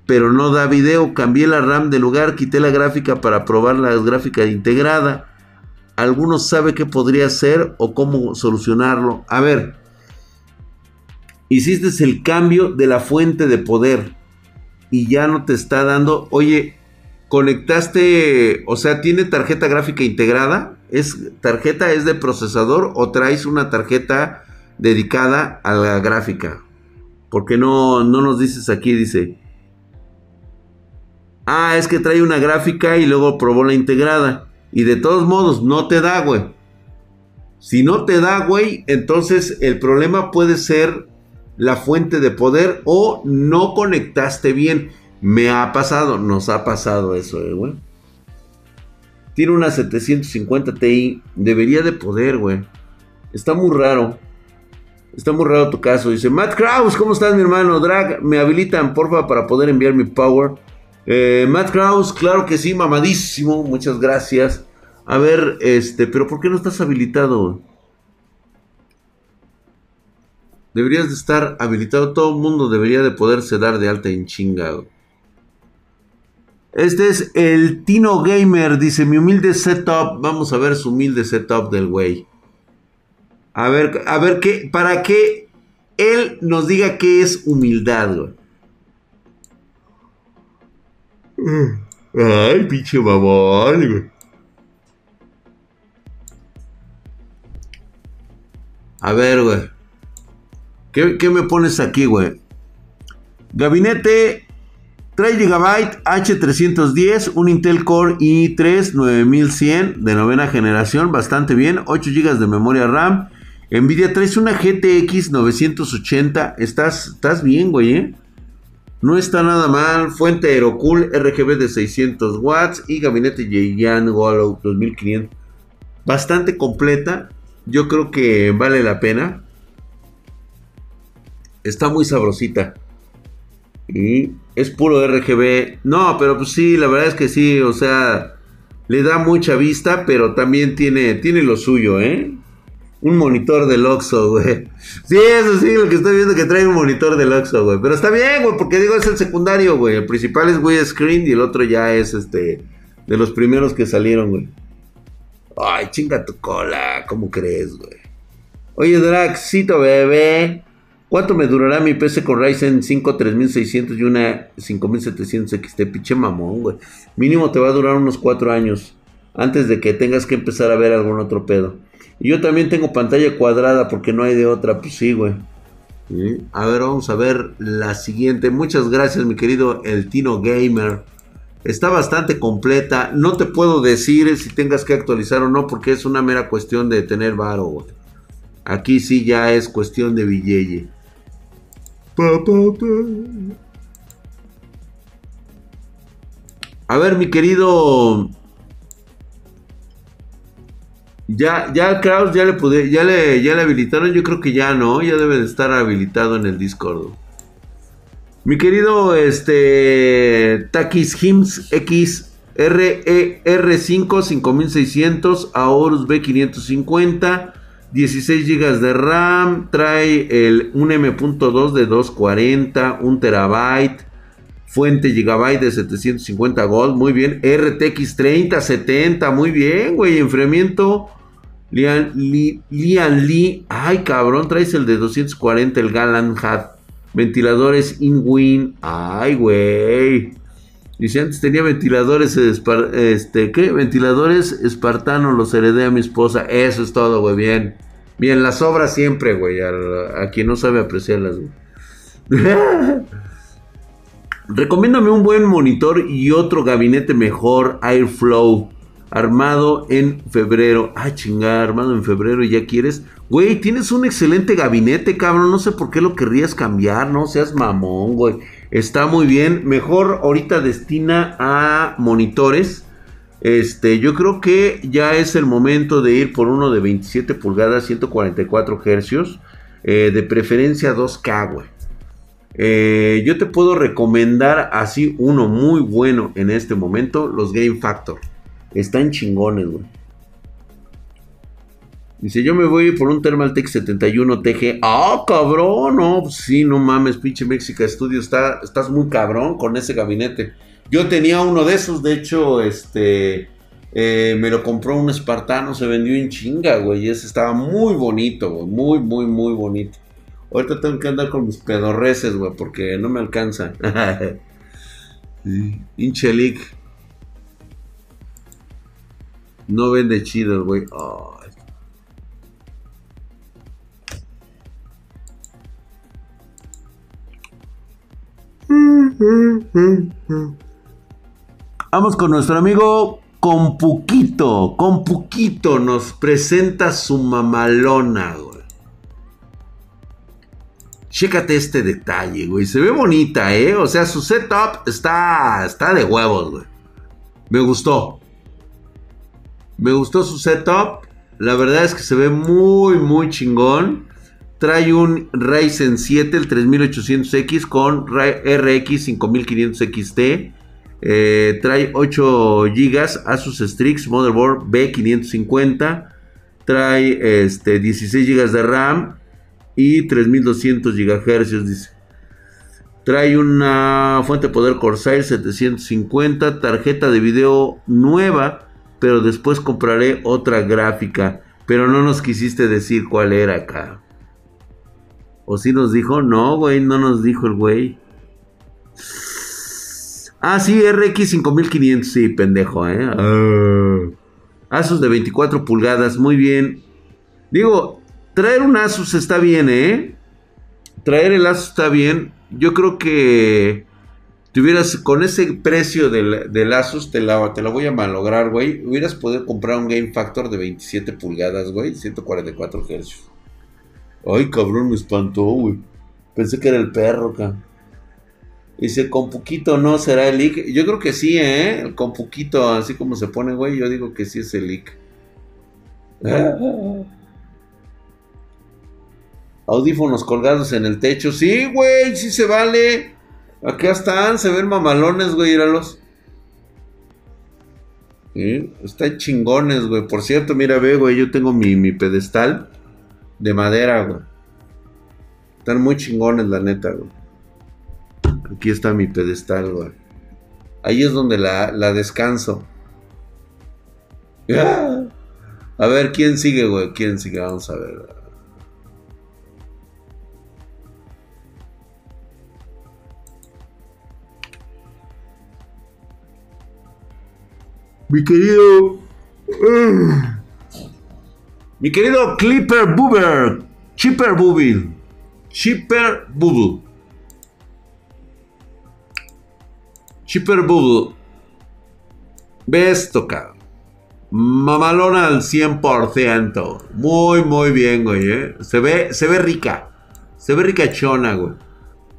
pero no da video. Cambié la RAM de lugar, quité la gráfica para probar la gráfica integrada. ¿Algunos sabe qué podría ser o cómo solucionarlo? A ver, hiciste el cambio de la fuente de poder y ya no te está dando, oye, conectaste, o sea, tiene tarjeta gráfica integrada, es tarjeta es de procesador o traes una tarjeta dedicada a la gráfica. Porque no no nos dices aquí dice Ah, es que trae una gráfica y luego probó la integrada. Y de todos modos, no te da, güey. Si no te da, güey, entonces el problema puede ser la fuente de poder o no conectaste bien. Me ha pasado, nos ha pasado eso, eh, güey. Tiene una 750 Ti, debería de poder, güey. Está muy raro. Está muy raro tu caso. Dice, Matt Kraus, ¿cómo estás, mi hermano? Drag, me habilitan, porfa, para poder enviar mi power. Eh, Matt Kraus, claro que sí, mamadísimo. Muchas gracias. A ver, este, pero ¿por qué no estás habilitado? Deberías de estar habilitado. Todo el mundo debería de poderse dar de alta en chingado. Este es el Tino Gamer. Dice mi humilde setup. Vamos a ver su humilde setup del güey. A ver, a ver qué. Para que él nos diga qué es humildad, güey. Ay, pinche mamón, güey. A ver, güey. ¿Qué, me pones aquí, güey? Gabinete 3 GB H310, un Intel Core i3 9100 de novena generación, bastante bien, 8 GB de memoria RAM. Nvidia traes una GTX 980, estás, estás bien, güey, ¿eh? No está nada mal, fuente Aerocool RGB de 600 watts y gabinete Yeyan Wallow 2500. Bastante completa, yo creo que vale la pena. Está muy sabrosita. Y es puro RGB. No, pero pues sí, la verdad es que sí, o sea, le da mucha vista, pero también tiene, tiene lo suyo, ¿eh? Un monitor del Oxxo, güey. Sí, eso sí, lo que estoy viendo que trae un monitor del Oxxo, güey. Pero está bien, güey, porque digo, es el secundario, güey. El principal es güey screen y el otro ya es este de los primeros que salieron, güey. Ay, chinga tu cola, ¿cómo crees, güey? Oye, Draxito, bebé. ¿Cuánto me durará mi PC con Ryzen 5 3600 y una 5700 XT? Pinche mamón, güey. Mínimo te va a durar unos 4 años. Antes de que tengas que empezar a ver algún otro pedo. Y yo también tengo pantalla cuadrada porque no hay de otra. Pues sí, güey. A ver, vamos a ver la siguiente. Muchas gracias, mi querido El Tino Gamer. Está bastante completa. No te puedo decir si tengas que actualizar o no porque es una mera cuestión de tener varo. Aquí sí ya es cuestión de billete. A ver, mi querido. Ya, ya Kraus ya le pude, ya le, ya le habilitaron. Yo creo que ya no, ya debe de estar habilitado en el Discord. Mi querido este Takis Hims X RER5 5600 Aorus B550 16 GB de RAM, trae el, un M.2 de 240, 1 terabyte, fuente gigabyte de 750 gold, muy bien, RTX 3070, muy bien, güey, enfriamiento, Lian, Lee, ay cabrón, traes el de 240, el Galant Hat, ventiladores InWin, ay güey. Dice, antes tenía ventiladores, este, ¿qué? Ventiladores espartanos, los heredé a mi esposa. Eso es todo, güey, bien. Bien, las obras siempre, güey, a, quien no sabe apreciarlas, güey. Recomiéndame un buen monitor y otro gabinete mejor, Airflow. Armado en febrero. Ah, chingada, armado en febrero y ya quieres. Güey, tienes un excelente gabinete, cabrón. No sé por qué lo querrías cambiar, no seas mamón, güey. Está muy bien. Mejor ahorita destina a monitores. Este, yo creo que ya es el momento de ir por uno de 27 pulgadas, 144 hercios. Eh, de preferencia 2K, güey. Eh, yo te puedo recomendar así uno muy bueno en este momento, los Game Factor. Están chingones, güey. Dice, yo me voy por un Thermaltake 71 TG. ¡Ah, cabrón! No, pues sí, no mames, pinche Mexica Studio. Está, estás muy cabrón con ese gabinete. Yo tenía uno de esos, de hecho, este... Eh, me lo compró un espartano, se vendió en chinga, güey. Y ese estaba muy bonito, güey. Muy, muy, muy bonito. Ahorita tengo que andar con mis pedorreces, güey, porque no me alcanza. Inchelik. No vende chido, güey. Vamos con nuestro amigo Compuquito. Compuquito nos presenta su mamalona, güey. Chécate este detalle, güey. Se ve bonita, ¿eh? O sea, su setup está, está de huevos, güey. Me gustó. Me gustó su setup. La verdad es que se ve muy, muy chingón. Trae un Ryzen 7, el 3800X con RX 5500 XT. Trae 8 GB Asus Strix Motherboard B550. Trae este, 16 GB de RAM y 3200 GHz, dice. Trae una fuente de poder Corsair 750, tarjeta de video nueva, pero después compraré otra gráfica. Pero no nos quisiste decir cuál era acá. ¿O si nos dijo? No, güey, no nos dijo el güey. Ah, sí, RX 5500, sí, pendejo, ¿eh? Ah. Asus de 24 pulgadas, muy bien. Digo, traer un Asus está bien, ¿eh? Traer el Asus está bien. Yo creo que tuvieras con ese precio del, Asus, te la, te la voy a malograr, güey. Hubieras podido comprar un Game Factor de 27 pulgadas, güey, 144 Hz. Ay, cabrón, me espantó, güey. Pensé que era el perro, acá. Dice, con poquito no será el leak. Yo creo que sí, ¿eh? Con poquito, así como se pone, güey. Yo digo que sí es el leak. Audífonos colgados en el techo. Sí, güey, sí se vale. Aquí están, se ven mamalones, güey, íralos. Están chingones, güey. Por cierto, mira, ve, güey, yo tengo mi, mi pedestal de madera, güey. Están muy chingones, la neta, güey. Aquí está mi pedestal, güey. Ahí es donde la, descanso. A ver, ¿quién sigue, güey? ¿Quién sigue? Vamos a ver. Mi querido... Mi querido Clipper Boober. Chipper Booby. Chipper Bubble. Chipper Bubble. Ve esto, cabrón. Mamalona al 100%. Muy, muy bien, güey, ¿eh? Se ve, se ve rica. Se ve ricachona, güey.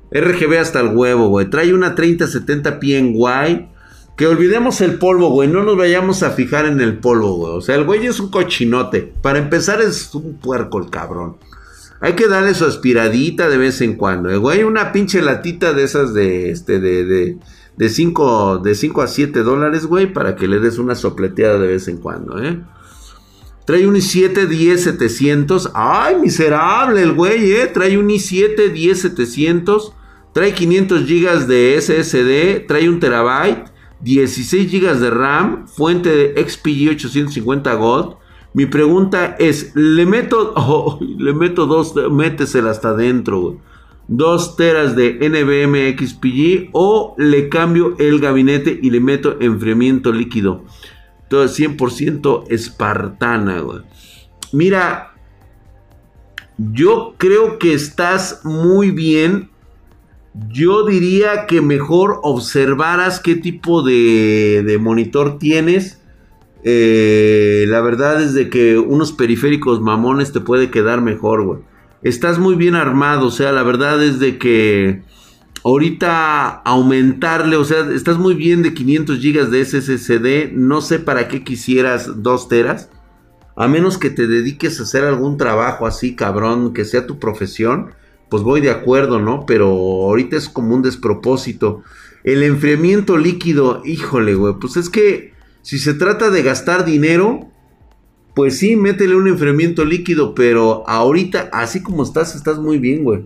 RGB hasta el huevo, güey. Trae una 3070 en guay. Que olvidemos el polvo, güey. No nos vayamos a fijar en el polvo, güey. O sea, el güey es un cochinote. Para empezar, es un puerco el cabrón. Hay que darle su aspiradita de vez en cuando. El güey, una pinche latita de esas de, este, de, de 5 de cinco a 7 dólares, güey, para que le des una sopleteada de vez en cuando, ¿eh? Trae un i7 10700. ¡Ay, miserable el güey, eh! Trae un i7 10700. Trae 500 GB de SSD. Trae un terabyte. 16 GB de RAM, fuente de XPG 850 Gold. Mi pregunta es, ¿le meto, oh, le meto dos, métesela hasta adentro, 2 teras de NVMe XPG o le cambio el gabinete y le meto enfriamiento líquido? Todo 100% espartana, Mira, yo creo que estás muy bien yo diría que mejor observaras qué tipo de, monitor tienes Eh, la verdad es de que unos periféricos mamones te puede quedar mejor, güey. Estás muy bien armado, o sea, la verdad es de que ahorita aumentarle, o sea, estás muy bien de 500 GB de SSD, no sé para qué quisieras 2 teras, a menos que te dediques a hacer algún trabajo así, cabrón, que sea tu profesión, pues voy de acuerdo, ¿no? Pero ahorita es como un despropósito. El enfriamiento líquido, híjole, güey, pues es que si se trata de gastar dinero, pues sí, métele un enfriamiento líquido, pero ahorita, así como estás, estás muy bien, güey.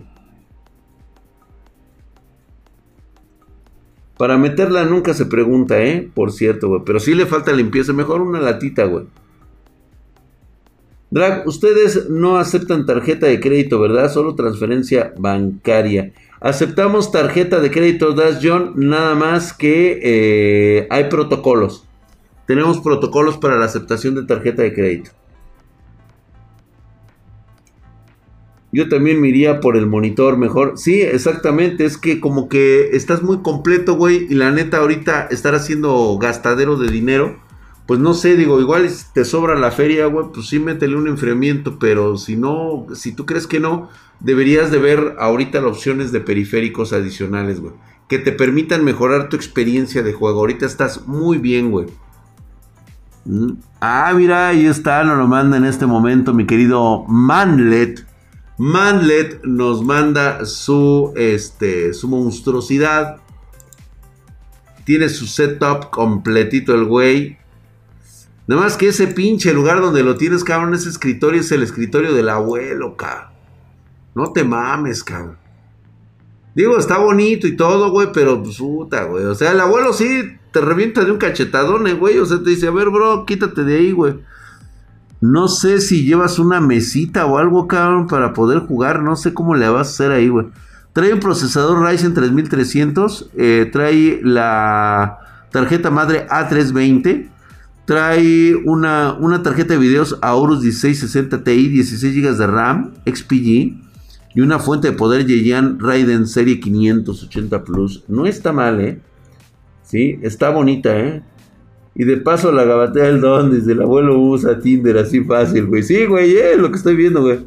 Para meterla nunca se pregunta, ¿eh? Por cierto, güey. Pero sí le falta limpieza. Mejor una latita, güey. Drag, ustedes no aceptan tarjeta de crédito, ¿verdad? Solo transferencia bancaria. Aceptamos tarjeta de crédito Das John, nada más que eh, hay protocolos. Tenemos protocolos para la aceptación de tarjeta de crédito. Yo también me por el monitor mejor. Sí, exactamente. Es que como que estás muy completo, güey. Y la neta, ahorita estar haciendo gastadero de dinero. Pues no sé, digo, igual te sobra la feria, güey, pues sí métele un enfriamiento. Pero si no, si tú crees que no, deberías de ver ahorita las opciones de periféricos adicionales, güey. Que te permitan mejorar tu experiencia de juego. Ahorita estás muy bien, güey. Ah, mira, ahí está, nos lo manda en este momento mi querido Manlet. Manlet nos manda su, este, su monstruosidad. Tiene su setup completito el güey. Nada más que ese pinche lugar donde lo tienes, cabrón, ese escritorio es el escritorio del abuelo, cabrón. No te mames, cabrón. Digo, está bonito y todo, güey, pero pues, puta, güey. O sea, el abuelo sí te revienta de un cachetadón, güey. O sea, te dice, a ver, bro, quítate de ahí, güey. No sé si llevas una mesita o algo, cabrón, para poder jugar. No sé cómo le vas a hacer ahí, güey. Trae un procesador Ryzen 3300. Eh, trae la tarjeta madre A320. Trae una, una tarjeta de videos Aorus 1660 Ti, 16 GB de RAM, XPG. Y una fuente de poder Yeyan Raiden Serie 580 Plus. No está mal, ¿eh? Sí, está bonita, ¿eh? Y de paso la gabatea el don, desde el abuelo usa Tinder así fácil, güey. Sí, güey, es lo que estoy viendo, güey.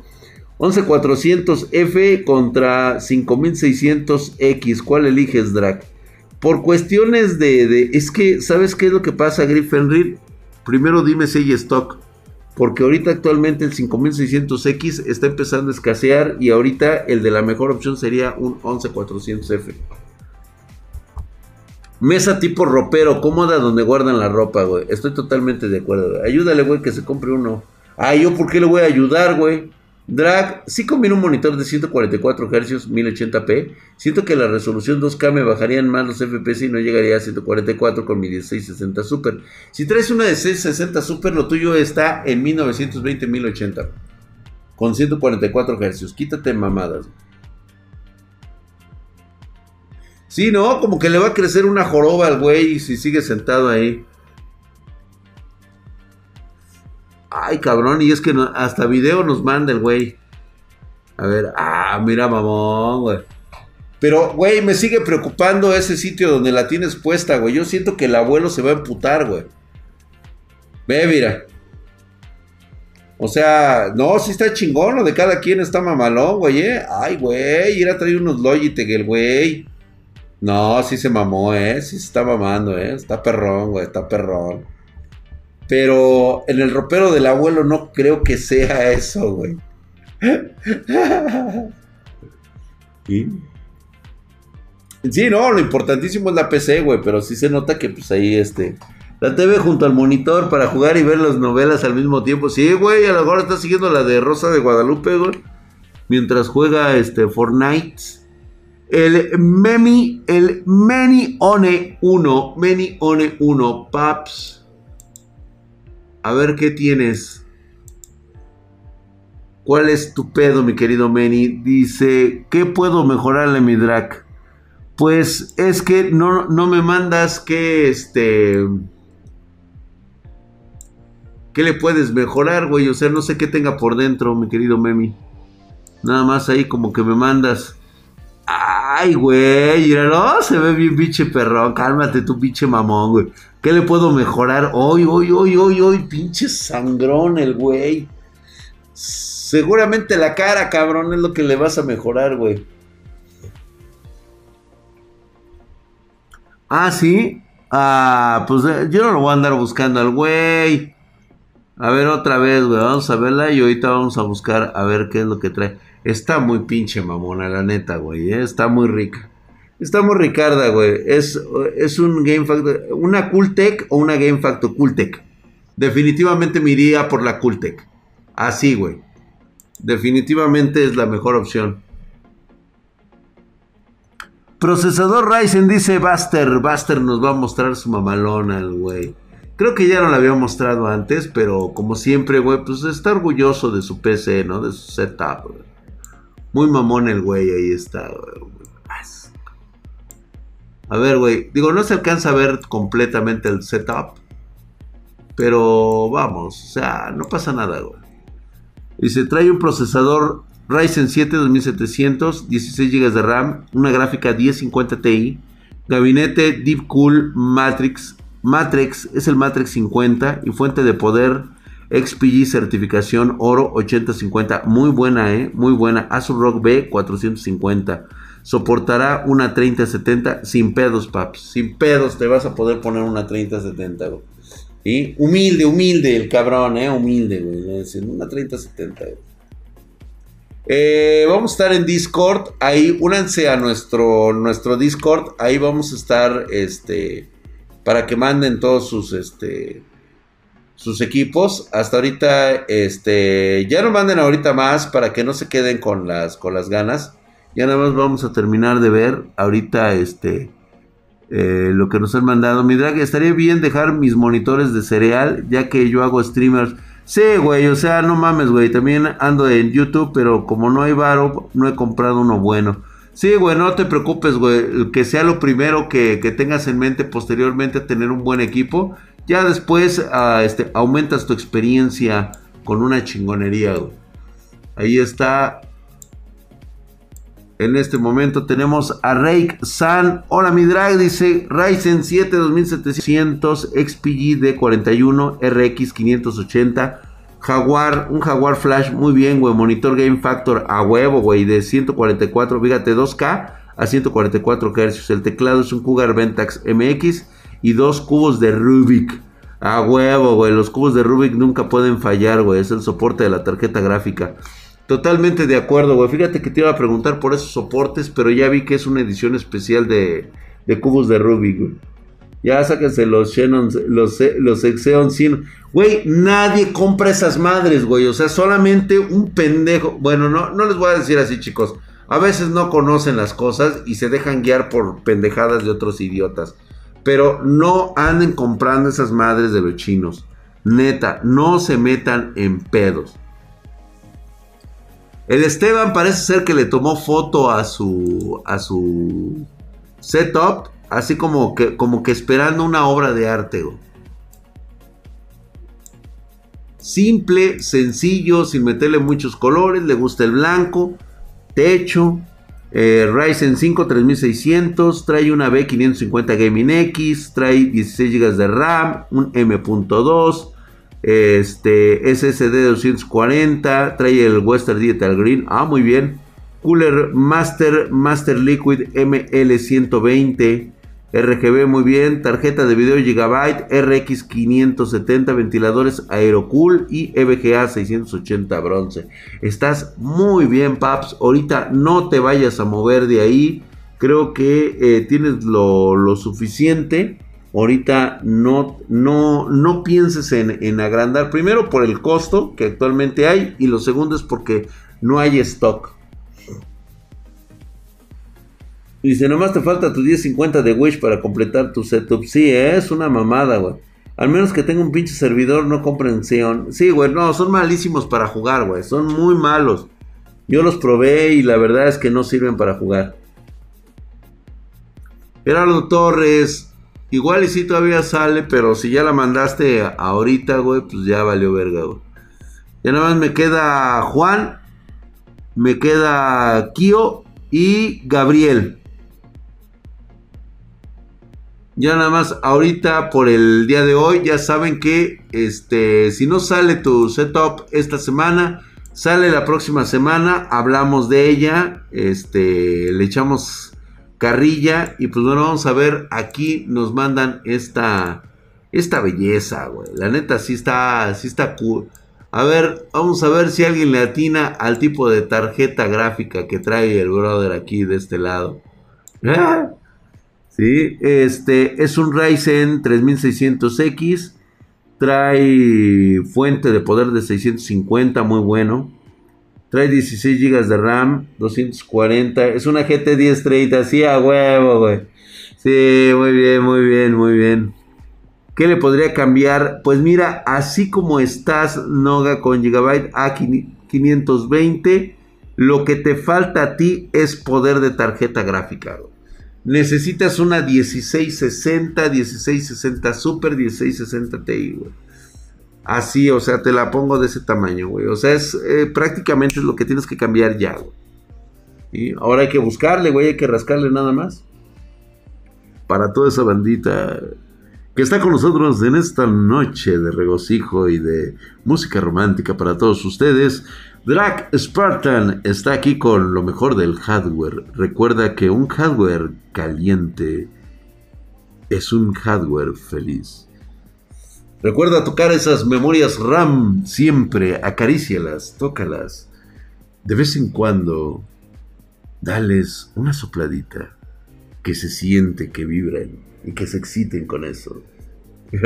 11400F contra 5600X. ¿Cuál eliges, Drac? Por cuestiones de, Es que, ¿sabes qué es lo que pasa, Griff Fenrir? Primero dime si hay stock. Porque ahorita actualmente el 5600X está empezando a escasear. Y ahorita el de la mejor opción sería un 11400F. Mesa tipo ropero, cómoda donde guardan la ropa, güey. Estoy totalmente de acuerdo. Ayúdale, güey, que se compre uno. Ah, ¿yo por qué le voy a ayudar, güey? Drag, sí combina un monitor de 144 Hz 1080p. Siento que la resolución 2K me bajarían más los FPS y no llegaría a 144 con mi 1660 Super. Si traes una de 660 Super, lo tuyo está en 1920 1080 con 144 Hz. Quítate mamadas. Sí, no, como que le va a crecer una joroba al güey si sigue sentado ahí. Ay, cabrón, y es que hasta video nos manda el güey. A ver, ah, mira, mamón, güey. Pero, güey, me sigue preocupando ese sitio donde la tienes puesta, güey. Yo siento que el abuelo se va a emputar, güey. Ve, mira. O sea, no, sí está chingón, lo de cada quien está mamalón, güey, eh. Ay, güey, ir a traer unos Logitech, el güey. No, sí se mamó, ¿eh? Sí se está mamando, ¿eh? Está perrón, güey, está perrón. Pero en el ropero del abuelo no creo que sea eso, güey. ¿Sí? Sí, no, lo importantísimo es la PC, güey, pero sí se nota que pues ahí este... La TV junto al monitor para jugar y ver las novelas al mismo tiempo. Sí, güey, a lo mejor está siguiendo la de Rosa de Guadalupe, güey. Mientras juega este Fortnite. El Memi, el Many One 1, Many One 1, Paps. A ver qué tienes. ¿Cuál es tu pedo, mi querido Meni? Dice, ¿qué puedo mejorarle mi drag? Pues es que no, no me mandas que este... ¿Qué le puedes mejorar, güey? O sea, no sé qué tenga por dentro, mi querido Memi. Nada más ahí como que me mandas. Ay, güey, míralo, se ve bien pinche perrón. Cálmate tu pinche mamón, güey. ¿Qué le puedo mejorar? Hoy, hoy, hoy, hoy, hoy, pinche sangrón el güey. Seguramente la cara, cabrón, es lo que le vas a mejorar, güey. Ah, sí. Ah, pues eh, yo no lo voy a andar buscando al güey. A ver otra vez, güey. Vamos a verla y ahorita vamos a buscar a ver qué es lo que trae. Está muy pinche mamona, la neta, güey. ¿eh? Está muy rica. Está muy ricarda, güey. Es, es un Game Factor. ¿Una Cooltech o una Game Factor Cooltech? Definitivamente me iría por la Cooltech. Así, güey. Definitivamente es la mejor opción. Procesador Ryzen dice Buster. Buster nos va a mostrar su mamalona, güey. Creo que ya no la había mostrado antes, pero como siempre, güey, pues está orgulloso de su PC, ¿no? De su setup, Muy mamón el güey, ahí está. A ver, güey. Digo, no se alcanza a ver completamente el setup. Pero vamos, o sea, no pasa nada, güey. Se trae un procesador Ryzen 7 2700, 16 GB de RAM, una gráfica 1050 Ti, gabinete Deep Cool Matrix Matrix es el Matrix 50 y fuente de poder XPG certificación oro 8050. Muy buena, eh. Muy buena. Asus Rock B 450. Soportará una 3070 sin pedos, paps. Sin pedos te vas a poder poner una 3070, Y humilde, humilde el cabrón, eh. Humilde, güey. Una 3070, eh, vamos a estar en Discord. Ahí, únanse a nuestro, nuestro Discord. Ahí vamos a estar, este para que manden todos sus este sus equipos. Hasta ahorita este ya no manden ahorita más para que no se queden con las con las ganas. Ya nada más vamos a terminar de ver ahorita este eh, lo que nos han mandado. Mi drag, estaría bien dejar mis monitores de cereal, ya que yo hago streamers. Sí, güey, o sea, no mames, güey. También ando en YouTube, pero como no hay varo, no he comprado uno bueno. Sí, güey, no te preocupes, güey. Que sea lo primero que, tengas en mente posteriormente tener un buen equipo. Ya después ah, este, aumentas tu experiencia con una chingonería. Ahí está. En este momento tenemos a Rake San. Hola, mi drag, dice Ryzen 7 2700 XPG D41 RX 580 Jaguar, un Jaguar Flash muy bien, güey. Monitor Game Factor a huevo, güey. De 144, fíjate, 2K a 144 Hz. El teclado es un Cougar Ventax MX y dos cubos de Rubik. A huevo, güey. Los cubos de Rubik nunca pueden fallar, güey. Es el soporte de la tarjeta gráfica. Totalmente de acuerdo, güey. Fíjate que te iba a preguntar por esos soportes, pero ya vi que es una edición especial de, de cubos de Rubik, güey. Ya sáquense los Xenon, los, los Exeon Güey, nadie compra esas madres, güey. O sea, solamente un pendejo. Bueno, no, no les voy a decir así, chicos. A veces no conocen las cosas y se dejan guiar por pendejadas de otros idiotas. Pero no anden comprando esas madres de los chinos. Neta, no se metan en pedos. El Esteban parece ser que le tomó foto a su a su setup Así como que, como que esperando una obra de arte. Simple, sencillo, sin meterle muchos colores. Le gusta el blanco. Techo. Eh, Ryzen 5 3600. Trae una B550 Gaming X. Trae 16 GB de RAM. Un M.2. Este SSD 240. Trae el Western Digital Green. Ah, muy bien. Cooler Master, Master Liquid ML120. RGB muy bien, tarjeta de video Gigabyte, RX 570, ventiladores Aerocool y EVGA 680 bronce. Estás muy bien, Paps. Ahorita no te vayas a mover de ahí. Creo que eh, tienes lo, suficiente. Ahorita no, no, no pienses en, en agrandar. Primero por el costo que actualmente hay. Y lo segundo es porque no hay stock. Dice, nomás te falta tu 1050 de Wish para completar tu setup. Sí, es una mamada, güey. Al menos que tenga un pinche servidor, no compren Xeon. Sí, güey, no, son malísimos para jugar, güey. Son muy malos. Yo los probé y la verdad es que no sirven para jugar. Gerardo Torres. Igual y si todavía sale, pero si ya la mandaste ahorita, güey, pues ya valió verga, güey. Ya nada más me queda Juan, me queda Kio y Gabriel. Ya nada más, ahorita por el día de hoy, ya saben que este, si no sale tu setup esta semana, sale la próxima semana, hablamos de ella, este, le echamos carrilla y pues bueno, vamos a ver, aquí nos mandan esta, esta belleza, güey. La neta sí está, sí está cool. A ver, vamos a ver si alguien le atina al tipo de tarjeta gráfica que trae el brother aquí de este lado. ¿Eh? Sí, este es un Ryzen 3600X. Trae fuente de poder de 650, muy bueno. Trae 16 GB de RAM, 240. Es una GT 1030, sí, a huevo, güey. Sí, muy bien, muy bien, muy bien. ¿Qué le podría cambiar? Pues mira, así como estás, Noga, con Gigabyte A520, lo que te falta a ti es poder de tarjeta gráfica, necesitas una 1660, 1660 Super, 1660 Ti, güey. Así, o sea, te la pongo de ese tamaño, güey. O sea, es eh, prácticamente lo que tienes que cambiar ya, güey. Y ahora hay que buscarle, güey, hay que rascarle nada más. Para toda esa bandita que está con nosotros en esta noche de regocijo y de música romántica para todos ustedes. Drag Spartan está aquí con lo mejor del hardware. Recuerda que un hardware caliente es un hardware feliz. Recuerda tocar esas memorias RAM siempre, acarícialas, tócalas. De vez en cuando, dales una sopladita, que se siente, que vibren y que se exciten con eso.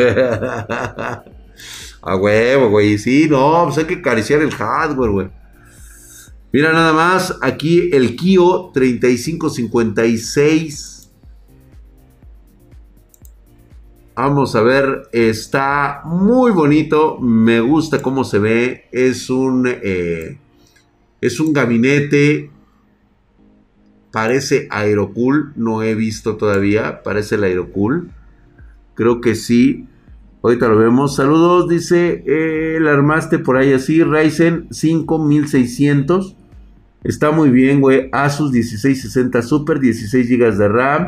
A huevo, güey. Sí, no, pues hay que acariciar el hardware, güey. Mira nada más, aquí el Kio 3556. Vamos a ver, está muy bonito, me gusta cómo se ve. Es un, eh, es un gabinete, parece Aerocool, no he visto todavía, parece el Aerocool. Creo que sí, Ahorita lo vemos. Saludos, dice. el armaste por ahí así. Ryzen 5600. Está muy bien, güey. Asus 1660 Super, 16 GB de RAM.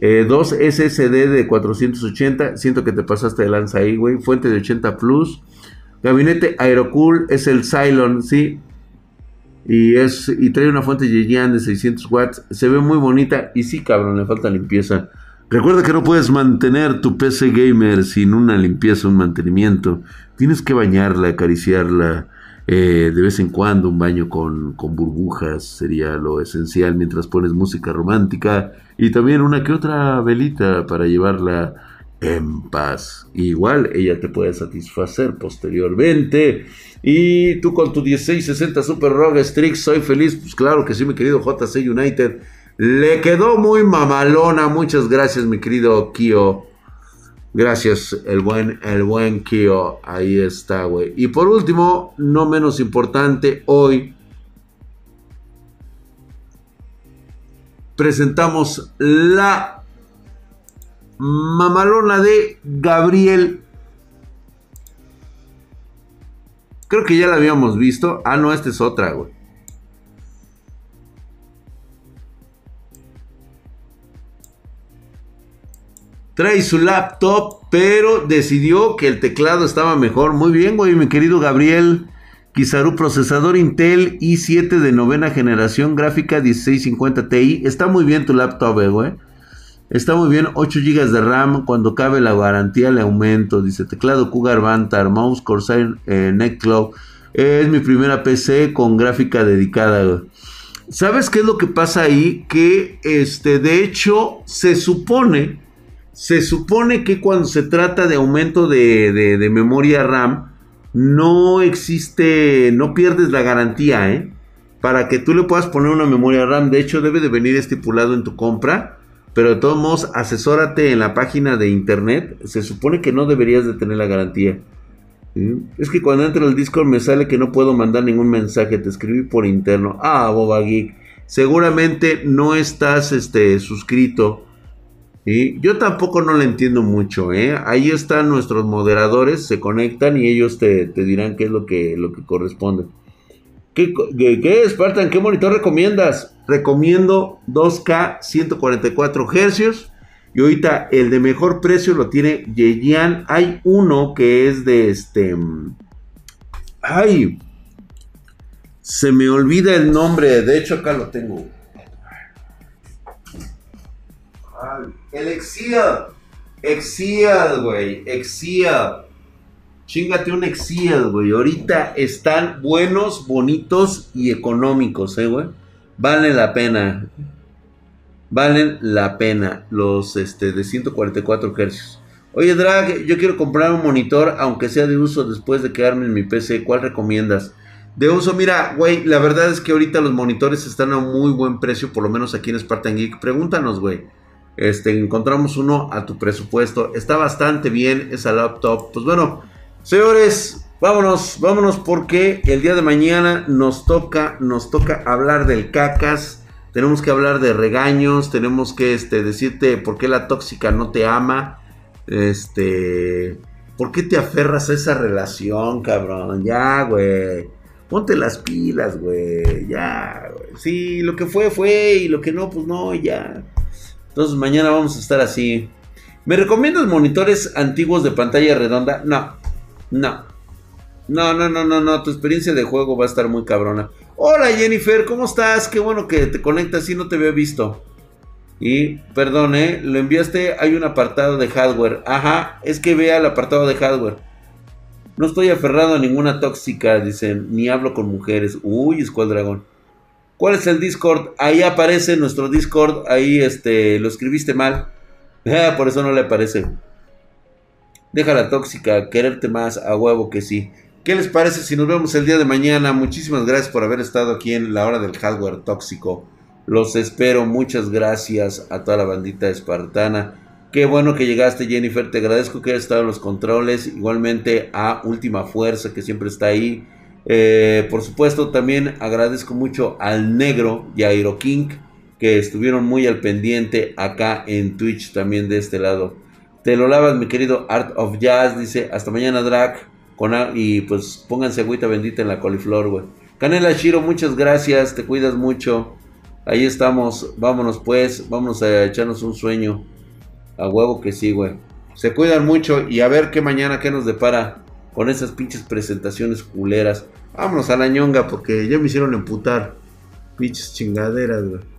2 eh, SSD de 480. Siento que te pasaste de lanza ahí, güey. Fuente de 80 Plus. Gabinete Aerocool es el Cylon, sí. Y, es, y trae una fuente Yeyan de 600 watts. Se ve muy bonita. Y sí, cabrón, le falta limpieza. Recuerda que no puedes mantener tu PC gamer sin una limpieza, un mantenimiento. Tienes que bañarla, acariciarla. Eh, de vez en cuando un baño con, con, burbujas sería lo esencial mientras pones música romántica y también una que otra velita para llevarla en paz. Igual ella te puede satisfacer posteriormente. Y tú con tu 1660 Super ROG Strix, soy feliz. Pues claro que sí, mi querido JC United. Le quedó muy mamalona. Muchas gracias, mi querido Kio. Gracias, el buen, el buen Kio. Ahí está, güey. Y por último, no menos importante, hoy presentamos la mamalona de Gabriel. Creo que ya la habíamos visto. Ah, no, esta es otra, güey. Trae su laptop, pero decidió que el teclado estaba mejor. Muy bien, güey, mi querido Gabriel. Kizaru, procesador Intel i7 de novena generación, gráfica 1650 Ti. Está muy bien tu laptop, eh, güey. Está muy bien, 8 GB de RAM. Cuando cabe la garantía le aumento. Dice teclado Cougar Bantar, mouse Corsair eh. Es mi primera PC con gráfica dedicada, güey. ¿Sabes qué es lo que pasa ahí? Que este, de hecho, se supone se supone que cuando se trata de aumento de, memoria RAM, no existe, no pierdes la garantía, ¿eh? Para que tú le puedas poner una memoria RAM, de hecho debe de venir estipulado en tu compra, pero de todos modos asesórate en la página de internet, se supone que no deberías de tener la garantía. Es que cuando entro al Discord me sale que no puedo mandar ningún mensaje, te escribí por interno. Ah, Boba Geek, seguramente no estás este, suscrito yo tampoco no le entiendo mucho, ¿eh? Ahí están nuestros moderadores, se conectan y ellos te, dirán qué es lo que, lo que corresponde. ¿Qué, qué, Spartan? ¿Qué monitor recomiendas? Recomiendo 2K 144 Hz. Y ahorita el de mejor precio lo tiene Yeyan. Hay uno que es de este. Ay. Se me olvida el nombre. De hecho, acá lo tengo. El Exial. Exial, güey. Exial. Chingate un Exial, güey. Ahorita están buenos, bonitos y económicos, eh, güey. Vale la pena valen la pena los este, de 144 Hz. Oye, Drag, yo quiero comprar un monitor, aunque sea de uso después de quedarme en mi PC. ¿Cuál recomiendas? De uso, mira, güey, la verdad es que ahorita los monitores están a muy buen precio, por lo menos aquí en Spartan Geek. Pregúntanos, güey. Este, encontramos uno a tu presupuesto. Está bastante bien esa laptop. Pues bueno, señores, vámonos, vámonos porque el día de mañana nos toca, nos toca hablar del cacas tenemos que hablar de regaños, tenemos que este, decirte por qué la tóxica no te ama, este, por qué te aferras a esa relación, cabrón, ya, güey. Ponte las pilas, güey. Ya, güey. Sí, lo que fue, fue. Y lo que no, pues no, ya. Entonces mañana vamos a estar así. ¿Me recomiendas monitores antiguos de pantalla redonda? No. No. No, no, no, no, no. Tu experiencia de juego va a estar muy cabrona. Hola Jennifer, ¿cómo estás? Qué bueno que te conectas y no te había visto. Y, perdón, ¿eh? Lo enviaste, hay un apartado de hardware. Ajá, es que vea el apartado de hardware. No estoy aferrado a ninguna tóxica, dicen, ni hablo con mujeres. Uy, Squad Dragon. ¿Cuál es el Discord? Ahí aparece nuestro Discord, ahí este, lo escribiste mal. Ah, por eso no le aparece. Deja la tóxica, quererte más, a huevo que sí. ¿Qué les parece si nos vemos el día de mañana? Muchísimas gracias por haber estado aquí en la hora del hardware tóxico. Los espero. Muchas gracias a toda la bandita espartana. Qué bueno que llegaste, Jennifer. Te agradezco que hayas estado en los controles. Igualmente a Última Fuerza, que siempre está ahí. Eh, por supuesto, también agradezco mucho al Negro y a Hero King, que estuvieron muy al pendiente acá en Twitch también de este lado. Te lo lavas, mi querido Art of Jazz. Dice, hasta mañana, Drac y pues pónganse agüita bendita en la coliflor, güey. Canela Shiro, muchas gracias, te cuidas mucho. Ahí estamos, vámonos pues, vamos a echarnos un sueño. A huevo que sí, güey. Se cuidan mucho y a ver qué mañana, qué nos depara con esas pinches presentaciones culeras. Vámonos a la ñonga porque ya me hicieron emputar. Pinches chingaderas, güey.